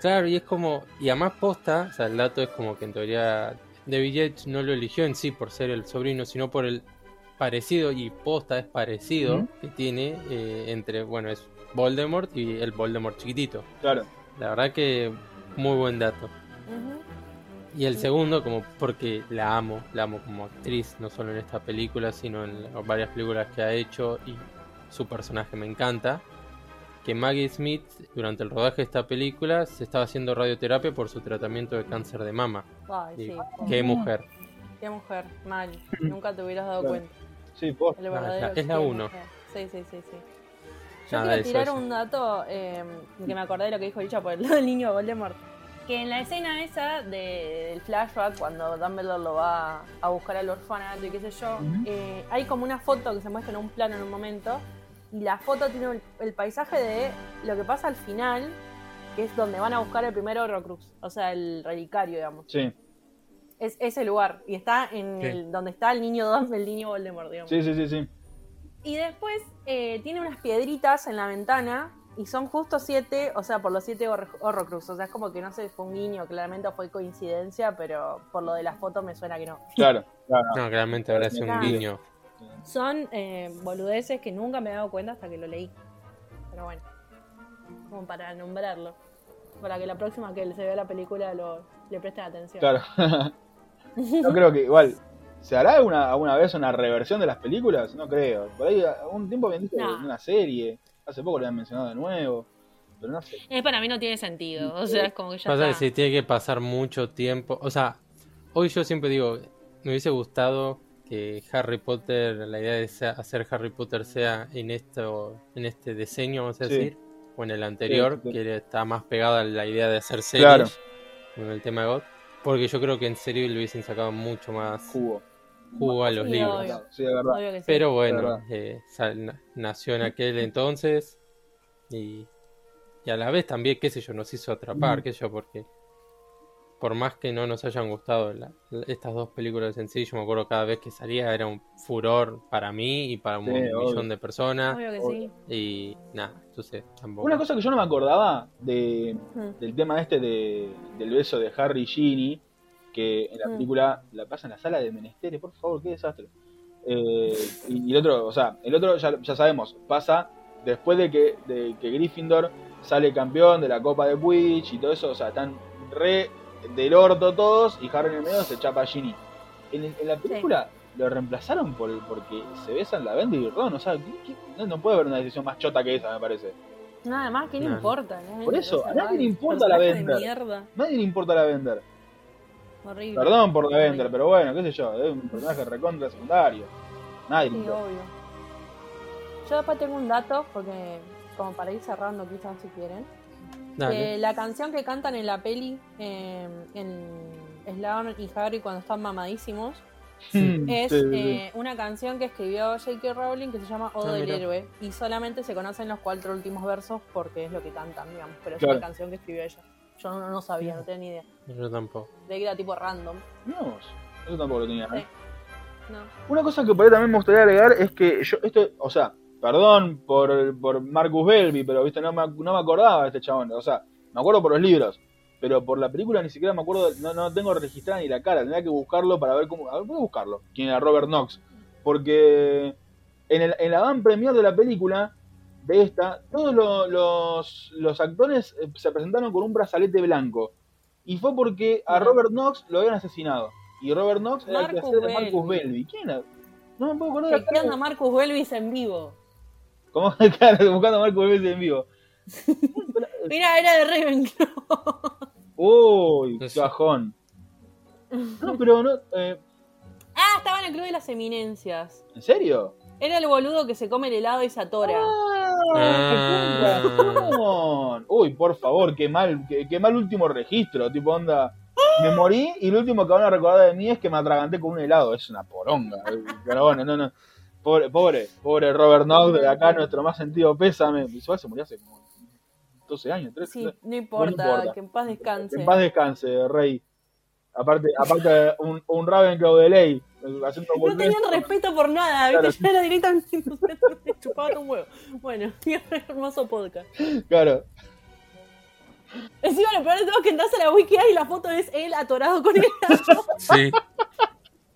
Speaker 3: claro, y es como, y además posta, o sea, el dato es como que en teoría David Yates no lo eligió en sí por ser el sobrino, sino por el parecido y posta es parecido que tiene eh, entre, bueno, es Voldemort y el Voldemort chiquitito.
Speaker 2: Claro.
Speaker 3: La verdad que muy buen dato. Y el segundo, como porque la amo, la amo como actriz, no solo en esta película, sino en varias películas que ha hecho y su personaje me encanta. Que Maggie Smith, durante el rodaje de esta película, se estaba haciendo radioterapia por su tratamiento de cáncer de mama.
Speaker 5: Ay, sí.
Speaker 3: qué mujer.
Speaker 5: Qué mujer, mal. [laughs] Nunca te hubieras dado
Speaker 2: Claro.
Speaker 5: cuenta.
Speaker 2: Sí, posta.
Speaker 5: El
Speaker 3: No, es la-
Speaker 5: verdadero
Speaker 3: es la
Speaker 5: qué
Speaker 3: uno.
Speaker 5: mujer. Sí, sí, sí, sí. Yo
Speaker 3: Nada,
Speaker 5: quiero
Speaker 3: eso,
Speaker 5: tirar
Speaker 3: eso.
Speaker 5: un dato eh, que me acordé de lo que dijo Licha por el [laughs] lado del niño Voldemort. Que en la escena esa de- del flashback, cuando Dumbledore lo va a buscar al orfanato y qué sé yo, eh, hay como una foto que se muestra en un plano en un momento. Y la foto tiene el, el paisaje de lo que pasa al final, que es donde van a buscar el primer Horrocrux. O sea, el relicario, digamos.
Speaker 2: Sí,
Speaker 5: Es ese lugar. Y está en
Speaker 3: Sí.
Speaker 5: el, donde está el niño el niño Voldemort, digamos.
Speaker 2: sí, sí, sí. sí.
Speaker 5: Y después eh, tiene unas piedritas en la ventana y son justo siete, o sea, por los siete Hor- Horrocrux. O sea, es como que no sé, fue un guiño, claramente fue coincidencia, pero por lo de la foto me suena que no.
Speaker 2: Claro, [laughs] claro.
Speaker 3: No, claramente habrá sido un guiño.
Speaker 5: Son eh, boludeces que nunca me he dado cuenta hasta que lo leí. Pero bueno, como para nombrarlo. Para que la próxima que se vea la película lo, le presten atención.
Speaker 2: Claro. [laughs] no creo que igual. ¿Se hará alguna, alguna vez una reversión de las películas? No creo. Por ahí un tiempo habían dicho
Speaker 5: No.
Speaker 2: una serie. Hace poco lo habían mencionado de nuevo. Pero no sé.
Speaker 5: Es para mí no tiene sentido. O sea, es como que ya
Speaker 3: Pasa que
Speaker 5: está.
Speaker 3: si tiene que pasar mucho tiempo. O sea, hoy yo siempre digo, me hubiese gustado que Harry Potter, la idea de sea- hacer Harry Potter sea en esto, en este diseño, vamos a
Speaker 2: Sí.
Speaker 3: decir, o en el anterior,
Speaker 2: Sí, sí.
Speaker 3: que está más pegada a la idea de hacer series
Speaker 2: Claro.
Speaker 3: con el tema de God. Porque yo creo que en serio le hubiesen sacado mucho más
Speaker 2: Jugo.
Speaker 3: jugo a los
Speaker 5: Sí,
Speaker 3: libros.
Speaker 5: obvio.
Speaker 2: Sí, de verdad.
Speaker 5: Obvio que sí.
Speaker 3: Pero bueno,
Speaker 2: verdad.
Speaker 3: eh, nació en aquel entonces y, y a la vez también, qué sé yo, nos hizo atrapar,
Speaker 2: Mm.
Speaker 3: qué sé yo, porque por más que no nos hayan gustado la- la- estas dos películas en sí, yo me acuerdo cada vez que salía era un furor para mí y para un
Speaker 2: Sí,
Speaker 3: millón
Speaker 2: obvio.
Speaker 3: de personas
Speaker 5: Obvio que sí.
Speaker 3: y nada, entonces tampoco.
Speaker 2: Una cosa que yo no me acordaba de,
Speaker 5: Mm.
Speaker 2: del tema este de, del beso de Harry y Ginny, que en la
Speaker 5: Mm.
Speaker 2: película la pasa en la sala de menesteres, por favor, qué desastre. Eh, y, y el otro, o sea, el otro ya, ya sabemos, pasa después de que, de que Gryffindor sale campeón de la Copa de Quidditch y todo eso, o sea, están re del orto todos y Harry en el medio se chapa a Ginny. En, el- en la película lo reemplazaron por porque se besan la Lavender y Ron, o sea, ¿qué- qué? No, no puede haber una decisión más chota que esa, me parece.
Speaker 5: Nada más, ¿qué le
Speaker 3: No.
Speaker 5: importa? Nadie
Speaker 2: Por
Speaker 5: le
Speaker 2: eso, a nadie le importa la Bender. Nadie le importa la Lavender.
Speaker 5: Horrible.
Speaker 2: Perdón por la Bender, pero bueno, qué sé yo, es un personaje recontra secundario. Nadie le
Speaker 5: Sí,
Speaker 2: importa.
Speaker 5: obvio. Yo después tengo un dato, porque como para ir cerrando quizás si quieren.
Speaker 3: Dale.
Speaker 5: Eh, la canción que cantan en la peli, eh, en Sloan y Harry cuando están mamadísimos,
Speaker 2: Mm,
Speaker 5: es
Speaker 2: sí, sí, sí.
Speaker 5: eh, una canción que escribió J.K. Rowling que se llama Odo
Speaker 3: Ah,
Speaker 5: del
Speaker 3: mirá.
Speaker 5: Héroe. Y solamente se conocen los cuatro últimos versos porque es lo que cantan, digamos. Pero es
Speaker 2: Claro.
Speaker 5: una canción que escribió ella. Yo no, no sabía, no tenía ni idea.
Speaker 3: Yo tampoco.
Speaker 5: De que era tipo random.
Speaker 2: No, eso tampoco lo tenía. ¿eh?
Speaker 5: Sí. No.
Speaker 2: Una cosa que por ahí también me gustaría agregar es que yo, esto, o sea, perdón por, por Marcus Belby, pero viste, no me, no me acordaba de este chabón. O sea, me acuerdo por los libros, pero por la película ni siquiera me acuerdo, no, no tengo registrada ni la cara, tendría que buscarlo para ver cómo. A ver, voy a buscarlo. Quién era Robert Knox. Porque en, el, en la van premier de la película, de esta, todos lo- los, los actores eh, se presentaron con un brazalete blanco. Y fue porque a. Robert Knox lo habían asesinado. Y Robert Knox era el que hacía de Marcus
Speaker 5: Belby.
Speaker 2: ¿Quién era? No me puedo acordar de la
Speaker 5: Chequeando a. Marcus Belvis en vivo.
Speaker 2: ¿Cómo? [laughs] Claro, buscando a Marcus Belby en vivo. [laughs]
Speaker 5: Mira, era de Ravenclaw.
Speaker 2: Uy, qué bajón. No, pero no. Eh,
Speaker 5: Ah, estaba en el Club de las Eminencias.
Speaker 2: ¿En serio?
Speaker 5: Era el boludo que se come el helado y se atora.
Speaker 3: Ah.
Speaker 2: razón. Uy, por favor, qué mal, qué, qué mal último registro. Tipo, onda. Me morí y lo último que van a recordar de mí es que me atraganté con un helado. Es una poronga. Pero bueno, no, no. Pobre, pobre, pobre Robert Knox, de acá nuestro más sentido pésame. Igual se murió hace como 12 años, 13
Speaker 5: Sí, no importa,
Speaker 2: importa.
Speaker 5: que en paz descanse.
Speaker 2: En paz descanse, Rey. Aparte, aparte un, un Ravenclaw de ley. Haciendo
Speaker 5: No
Speaker 2: volver-
Speaker 5: tenían respeto por nada,
Speaker 2: Claro.
Speaker 5: ¿viste? [laughs] Ya era directamente [laughs] me chupaba un huevo. Bueno, [laughs] hermoso podcast.
Speaker 2: Claro.
Speaker 5: Encima lo peor de todo es que entras a la wiki y la foto es él atorado con el.
Speaker 3: Sí.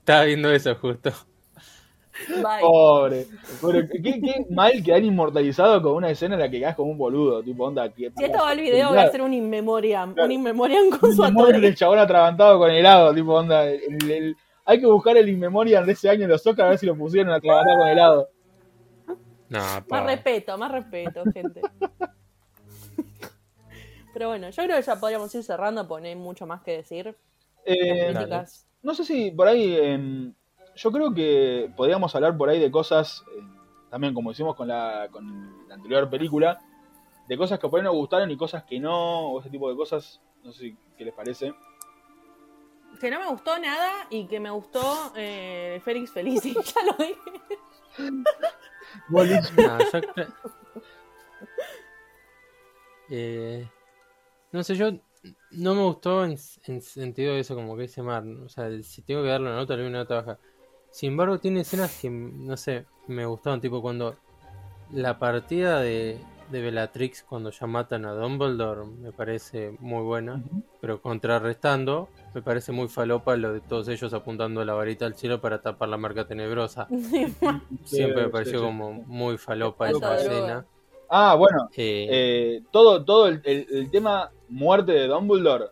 Speaker 3: Estaba viendo eso justo.
Speaker 5: Bye.
Speaker 2: Pobre. Pero qué, qué mal que han inmortalizado con una escena en la que quedas como un boludo. Tipo, onda. Que,
Speaker 5: Si esto va al video, voy a hacer un in memoriam. Un in memoriam con su ator.
Speaker 2: del chabón atragantado con helado. Tipo, onda. el- el- hay que buscar el in memoriam de ese año en los Oscars a ver si lo pusieron atragantado con helado.
Speaker 3: No,
Speaker 5: Más respeto, más respeto, gente. [laughs] Pero bueno, yo creo que ya podríamos ir cerrando porque no hay mucho más que decir.
Speaker 2: Eh. No sé si por ahí. eh, yo creo que podríamos hablar por ahí de cosas. eh, también como hicimos con la, con la anterior película. De cosas que por ahí nos gustaron y cosas que no. O ese tipo de cosas. No sé si- qué les parece.
Speaker 5: Que no me gustó nada y que me gustó eh, Félix Felici, [laughs] ya lo dije.
Speaker 3: No, yo cre- Eh, no sé, yo no me gustó en, en sentido de eso, como que dice Mar. O sea, si tengo que darle una nota, le doy una nota baja. Sin embargo, tiene escenas que, no sé, me gustaron. Tipo, cuando la partida de, de Bellatrix, cuando ya matan a Dumbledore, me parece muy buena. Pero contrarrestando, me parece muy falopa lo de todos ellos apuntando la varita al cielo para tapar la marca tenebrosa. [laughs] Siempre me
Speaker 2: Sí,
Speaker 3: pareció
Speaker 2: sí.
Speaker 3: como muy falopa esa escena.
Speaker 2: Ah, bueno.
Speaker 3: Eh,
Speaker 2: eh, todo todo el, el- el tema muerte de Dumbledore.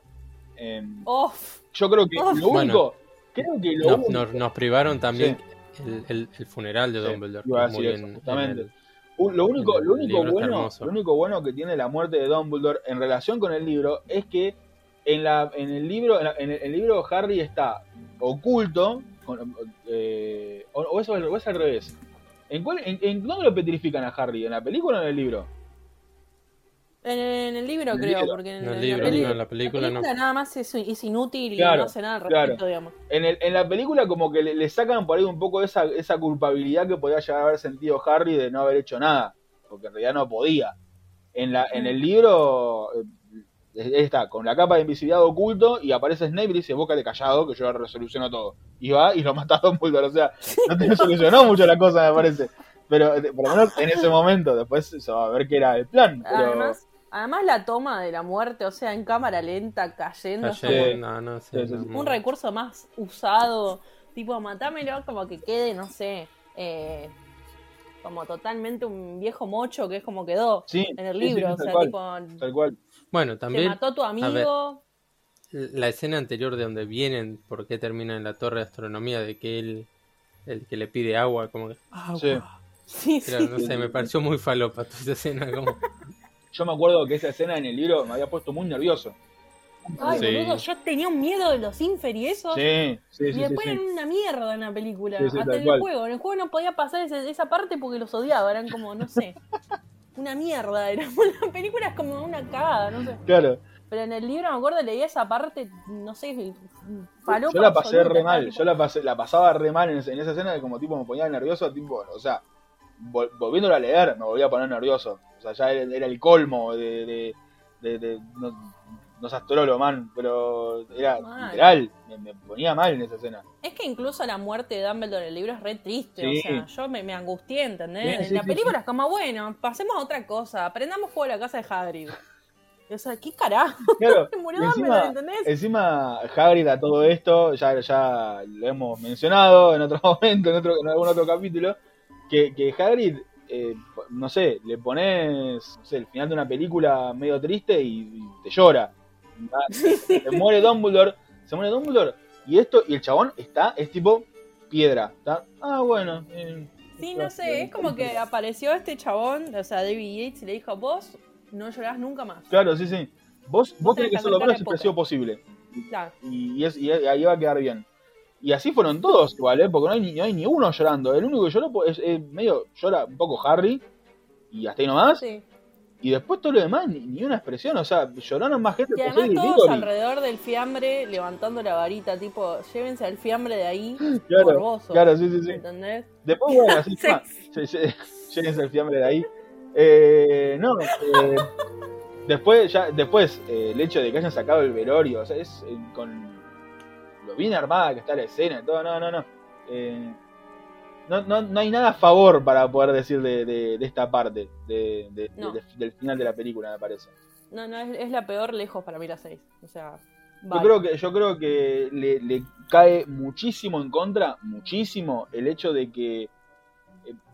Speaker 2: eh,
Speaker 5: Oh,
Speaker 2: yo creo que
Speaker 5: Oh.
Speaker 2: lo
Speaker 3: Bueno.
Speaker 2: Único. creo que lo
Speaker 3: nos, nos- nos privaron también el, el- el funeral de Dumbledore. muy
Speaker 2: eso,
Speaker 3: en- en
Speaker 2: justamente.
Speaker 3: el-
Speaker 2: Lo único, lo bueno,
Speaker 3: hermoso.
Speaker 2: lo único bueno que tiene la muerte de Dumbledore en relación con el libro es que en la, en el libro, en, la- en el, el libro Harry está oculto, con- eh, o, o eso, o es al revés. ¿En, cuál, en, en dónde lo petrifican a Harry? ¿En la película o en el libro?
Speaker 5: En, en el libro
Speaker 2: el
Speaker 5: creo,
Speaker 2: libro.
Speaker 5: porque en,
Speaker 3: En el
Speaker 5: en
Speaker 3: libro,
Speaker 5: la,
Speaker 3: no, en la película no.
Speaker 5: nada más es, es inútil y
Speaker 2: Claro,
Speaker 5: no hace nada al respecto,
Speaker 2: claro.
Speaker 5: digamos.
Speaker 2: En, el, en la película como que le, le sacan por ahí un poco esa, esa culpabilidad que podía llegar a haber sentido Harry de no haber hecho nada, porque en realidad no podía. En, la, en el libro eh, está con la capa de invisibilidad oculto y aparece Snape y dice, bócale callado que yo resoluciono todo. Y va y lo mata a Dumbledore, o sea, no te solucionó mucho la cosa me parece. Pero eh, por lo menos en ese momento, después se va a ver qué era el plan. Pero,
Speaker 5: Además, además la toma de la muerte, o sea, en cámara lenta, cayendo,
Speaker 2: Sí.
Speaker 3: no, no
Speaker 2: Sí,
Speaker 5: un recurso más usado, tipo, matámelo como que quede, no sé, eh, como totalmente un viejo mocho que es como quedó
Speaker 2: sí,
Speaker 5: en el libro,
Speaker 2: sí,
Speaker 5: o sea,
Speaker 2: cual,
Speaker 5: tipo,
Speaker 2: tal cual.
Speaker 3: Bueno,
Speaker 5: te
Speaker 3: también
Speaker 5: mató tu amigo,
Speaker 3: la escena anterior de donde vienen, por qué termina en la torre de astronomía, de que él, el que le pide agua, como que, agua.
Speaker 2: Sí.
Speaker 5: sí, sí,
Speaker 3: Era, no sé, me pareció muy falopa toda esa escena. Como,
Speaker 2: Yo me acuerdo que esa escena en el libro me había puesto muy nervioso.
Speaker 5: Ay,
Speaker 3: Sí.
Speaker 5: boludo, yo tenía un miedo de los Infer y eso.
Speaker 2: Sí, sí,
Speaker 5: Y
Speaker 2: sí,
Speaker 5: después
Speaker 2: sí.
Speaker 5: eran una mierda en la película. Hasta en el
Speaker 2: cual.
Speaker 5: juego. En el juego no podía pasar ese- esa parte porque los odiaba. Eran como, no sé. [laughs] una mierda. Era la película es como una cagada, no sé.
Speaker 2: Claro.
Speaker 5: Pero en el libro me acuerdo, leía esa parte, no sé, falopa
Speaker 2: Yo la pasé
Speaker 5: absoluta,
Speaker 2: re mal,
Speaker 5: tipo,
Speaker 2: yo la, pasé, la pasaba re mal en, en esa escena que como tipo me ponía nervioso, tipo, o sea, vol- volviéndolo a leer me volvía a poner nervioso. O sea, ya era, era el colmo de... de, de- de- no, no seas trolo, man, pero era
Speaker 5: Mal.
Speaker 2: literal, me, me ponía mal en esa escena.
Speaker 5: Es que incluso la muerte de Dumbledore en el libro es re triste.
Speaker 2: Sí.
Speaker 5: O sea, yo me, me angustié, ¿entendés?
Speaker 2: Sí,
Speaker 5: en
Speaker 2: sí,
Speaker 5: la película es como, bueno, pasemos a otra cosa. Aprendamos juego de la casa de Hagrid. O sea, ¿qué carajo? [laughs]
Speaker 2: Claro,
Speaker 5: murió
Speaker 2: y
Speaker 5: Dumbledore,
Speaker 2: encima,
Speaker 5: ¿entendés?
Speaker 2: encima Hagrid a todo esto, ya, ya lo hemos mencionado en otro [laughs] momento, en, otro, en algún otro capítulo, que, que Hagrid, eh, no sé, le pones no sé, el final de una película medio triste y, y te llora. [laughs] Se muere Dumbledore, se muere Dumbledore, y esto, y el chabón está, es tipo piedra, ¿está? Ah, bueno. eh,
Speaker 5: Sí, no sé, es como que apareció este chabón, o sea, David Yates, y le dijo, vos no llorás nunca más.
Speaker 2: Claro, sí, sí. Vos, vos tenés que ser lo menos expresivo posible.
Speaker 5: Claro.
Speaker 2: y, y es- y ahí va a quedar bien. Y así fueron todos igual, ¿eh? porque no hay, ni, no hay ni uno llorando. El único que lloró es, es medio, llora un poco Harry, y hasta ahí nomás.
Speaker 5: Sí.
Speaker 2: Y después todo lo demás, ni, ni una expresión. O sea, lloraron más gente
Speaker 5: Y además todos alrededor del fiambre levantando la varita, tipo, llévense al fiambre de ahí, [gasps]
Speaker 2: Claro,
Speaker 5: morboso.
Speaker 2: claro, sí, sí, sí.
Speaker 5: ¿Entendés?
Speaker 2: Después, bueno, [laughs] así
Speaker 5: Sí.
Speaker 2: está. Se- se- Llévense el fiambre de ahí. Eh, no, eh, [laughs] después, ya, después eh, el hecho de que hayan sacado el velorio, o sea, es eh, con lo bien armada que está la escena y todo, no, no, no. Eh, no, no, no hay nada a favor para poder decir de, de- de esta parte de, de-
Speaker 5: No.
Speaker 2: de- del final de la película, me parece.
Speaker 5: No, no, es, es la peor lejos para mí la 6. O sea,
Speaker 2: Yo creo que, yo creo que le, le cae muchísimo en contra, muchísimo, el hecho de que eh,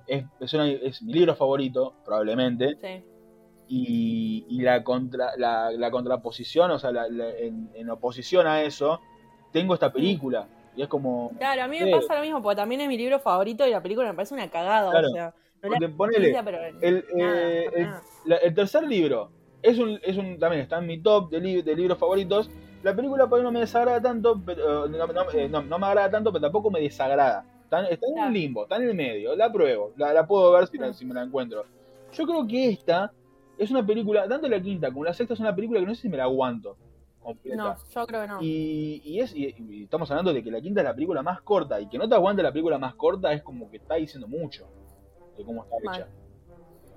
Speaker 2: es, es, una- es mi libro favorito, probablemente,
Speaker 5: Sí.
Speaker 2: y, y la, contra, la, la contraposición, o sea, la- la- en, en oposición a eso, tengo esta película. Y es como.
Speaker 5: Claro, a mí me pasa lo mismo, porque también es mi libro favorito y la película me parece una cagada.
Speaker 2: Claro.
Speaker 5: O sea, no
Speaker 2: Porque
Speaker 5: la
Speaker 2: ponele,
Speaker 5: pero
Speaker 2: el,
Speaker 5: nada,
Speaker 2: eh,
Speaker 5: para
Speaker 2: el-
Speaker 5: nada.
Speaker 2: la- el tercer libro es un, es un también está en mi top de, li- de libros favoritos. La película por ahí no me desagrada tanto, pero, eh, no, no- eh, no- no me agrada tanto, pero tampoco me desagrada. Está, está en un limbo, está en el medio, la pruebo, la, la puedo ver si, la-
Speaker 5: Mm.
Speaker 2: si me la encuentro. Yo creo que esta es una película, tanto la quinta como la sexta es una película que no sé si me la aguanto completa.
Speaker 5: No, yo creo que no.
Speaker 2: Y, y es, y, y estamos hablando de que la quinta es la película más corta y que no te aguante la película más corta es como que está diciendo mucho de cómo está
Speaker 5: Mal.
Speaker 2: hecha.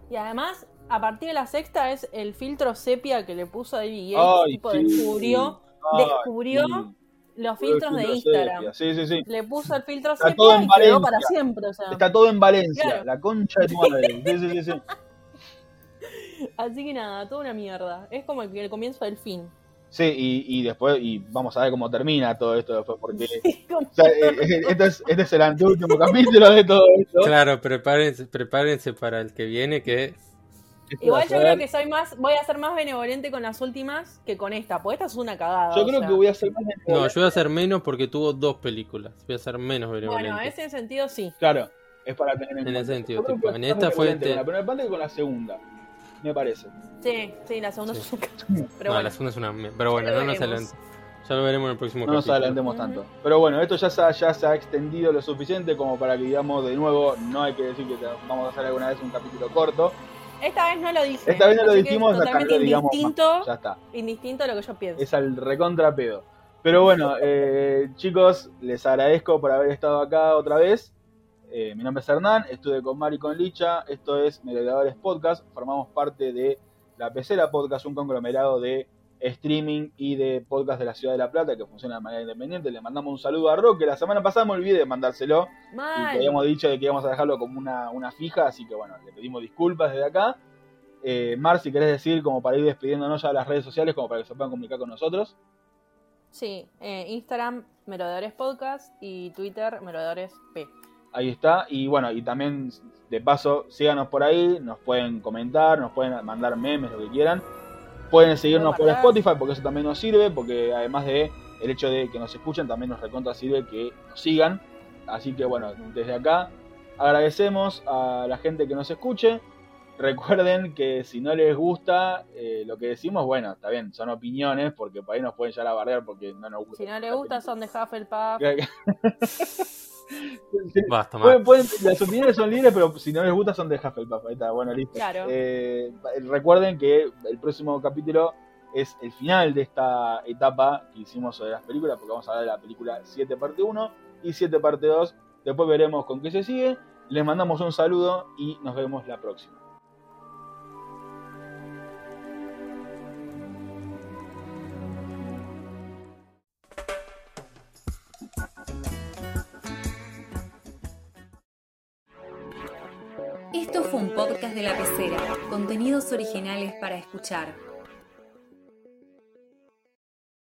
Speaker 5: Y además, a partir de la sexta es el filtro sepia que le puso David Yates,
Speaker 2: Ay,
Speaker 5: tipo
Speaker 2: sí.
Speaker 5: descubrió
Speaker 2: Ay,
Speaker 5: descubrió
Speaker 2: sí.
Speaker 5: los filtros de Instagram.
Speaker 2: sepia. Sí, sí, sí.
Speaker 5: Le puso el filtro
Speaker 2: Está
Speaker 5: sepia y quedó para siempre. O sea.
Speaker 2: Está todo en Valencia,
Speaker 5: Claro.
Speaker 2: la concha de tu madre. [laughs] Sí, sí, sí, sí.
Speaker 5: Así que nada, toda una mierda. Es como el, el comienzo del fin.
Speaker 2: Sí, y, y después, y vamos a ver cómo termina todo esto después, porque
Speaker 5: Como-
Speaker 2: o sea, este, es, este es el anteúltimo [laughs] capítulo de todo esto.
Speaker 3: Claro, prepárense, prepárense para el que viene, que
Speaker 5: Igual yo creo
Speaker 2: ser-
Speaker 5: que soy más, voy a ser más benevolente con las últimas que con esta, porque esta es una cagada.
Speaker 2: Yo creo
Speaker 5: sea.
Speaker 2: que voy a hacer más
Speaker 3: No, yo voy a hacer menos porque tuvo dos películas. Voy a hacer menos benevolente.
Speaker 5: Bueno, en ese sentido sí.
Speaker 2: Claro, es para tener en
Speaker 3: En
Speaker 2: cuenta.
Speaker 3: ese sentido, tipo, en
Speaker 2: ser
Speaker 3: esta fue
Speaker 2: con la primera parte con la segunda, me parece.
Speaker 5: Sí, sí, la segunda
Speaker 3: Sí.
Speaker 5: es [laughs] un. Pero
Speaker 3: no,
Speaker 5: bueno,
Speaker 3: la segunda es una. Pero bueno, no nos adelantemos. Ya lo veremos en el próximo
Speaker 2: No nos
Speaker 3: capítulo.
Speaker 2: adelantemos
Speaker 5: Ujú.
Speaker 2: tanto. Pero bueno, esto ya se, ha, ya se ha extendido lo suficiente como para que digamos de nuevo, no hay que decir que te- vamos a hacer alguna vez un capítulo corto.
Speaker 5: esta vez no lo dije.
Speaker 2: Esta vez no lo
Speaker 5: es
Speaker 2: dijimos, acá
Speaker 5: totalmente
Speaker 2: digamos
Speaker 5: indistinto,
Speaker 2: Ya está.
Speaker 5: indistinto a lo que yo pienso.
Speaker 2: Es al recontra pedo. Pero bueno, eh, chicos, les agradezco por haber estado acá otra vez. Eh, mi nombre es Hernán, estuve con Mari y con Licha. Esto es Merodeadores Podcast. Formamos parte de La Pecera Podcast, un conglomerado de streaming y de podcast de la ciudad de La Plata que funciona de manera independiente. Le mandamos un saludo a Roque. La semana pasada me olvidé de mandárselo. y
Speaker 5: Mal.
Speaker 2: que habíamos dicho de que íbamos a dejarlo como una, una fija, así que bueno, le pedimos disculpas desde acá. Eh, Mar, si querés decir, como para ir despidiéndonos ya de las redes sociales, como para que se puedan comunicar con nosotros.
Speaker 5: Sí, eh, Instagram, Merodeadores Podcast y Twitter, Merodeadores P.
Speaker 2: Ahí está. Y bueno, y también de paso, síganos por ahí, nos pueden comentar, nos pueden mandar memes, lo que quieran. Pueden seguirnos por. Spotify porque eso también nos sirve, porque además de el hecho de que nos escuchen, también nos recontra sirve que nos sigan. Así que bueno, desde acá agradecemos a la gente que nos escuche. Recuerden que si no les gusta eh, lo que decimos, bueno, está bien, son opiniones, porque por ahí nos pueden llegar a bardear porque no nos gusta.
Speaker 5: Si no le gusta, son de Hufflepuff. [laughs] [laughs]
Speaker 3: Basta,
Speaker 2: Pueden-
Speaker 3: más.
Speaker 2: pueden- las opiniones son libres, pero si no les gusta son de Hufflepuff. Ahí está, bueno, listo.
Speaker 5: Claro.
Speaker 2: Eh, recuerden que el próximo capítulo es el final de esta etapa que hicimos sobre las películas, porque vamos a hablar de la película 7 parte 1 y 7 parte 2. Después veremos con qué se sigue. Les mandamos un saludo y nos vemos la próxima.
Speaker 1: De la pecera, contenidos originales para escuchar.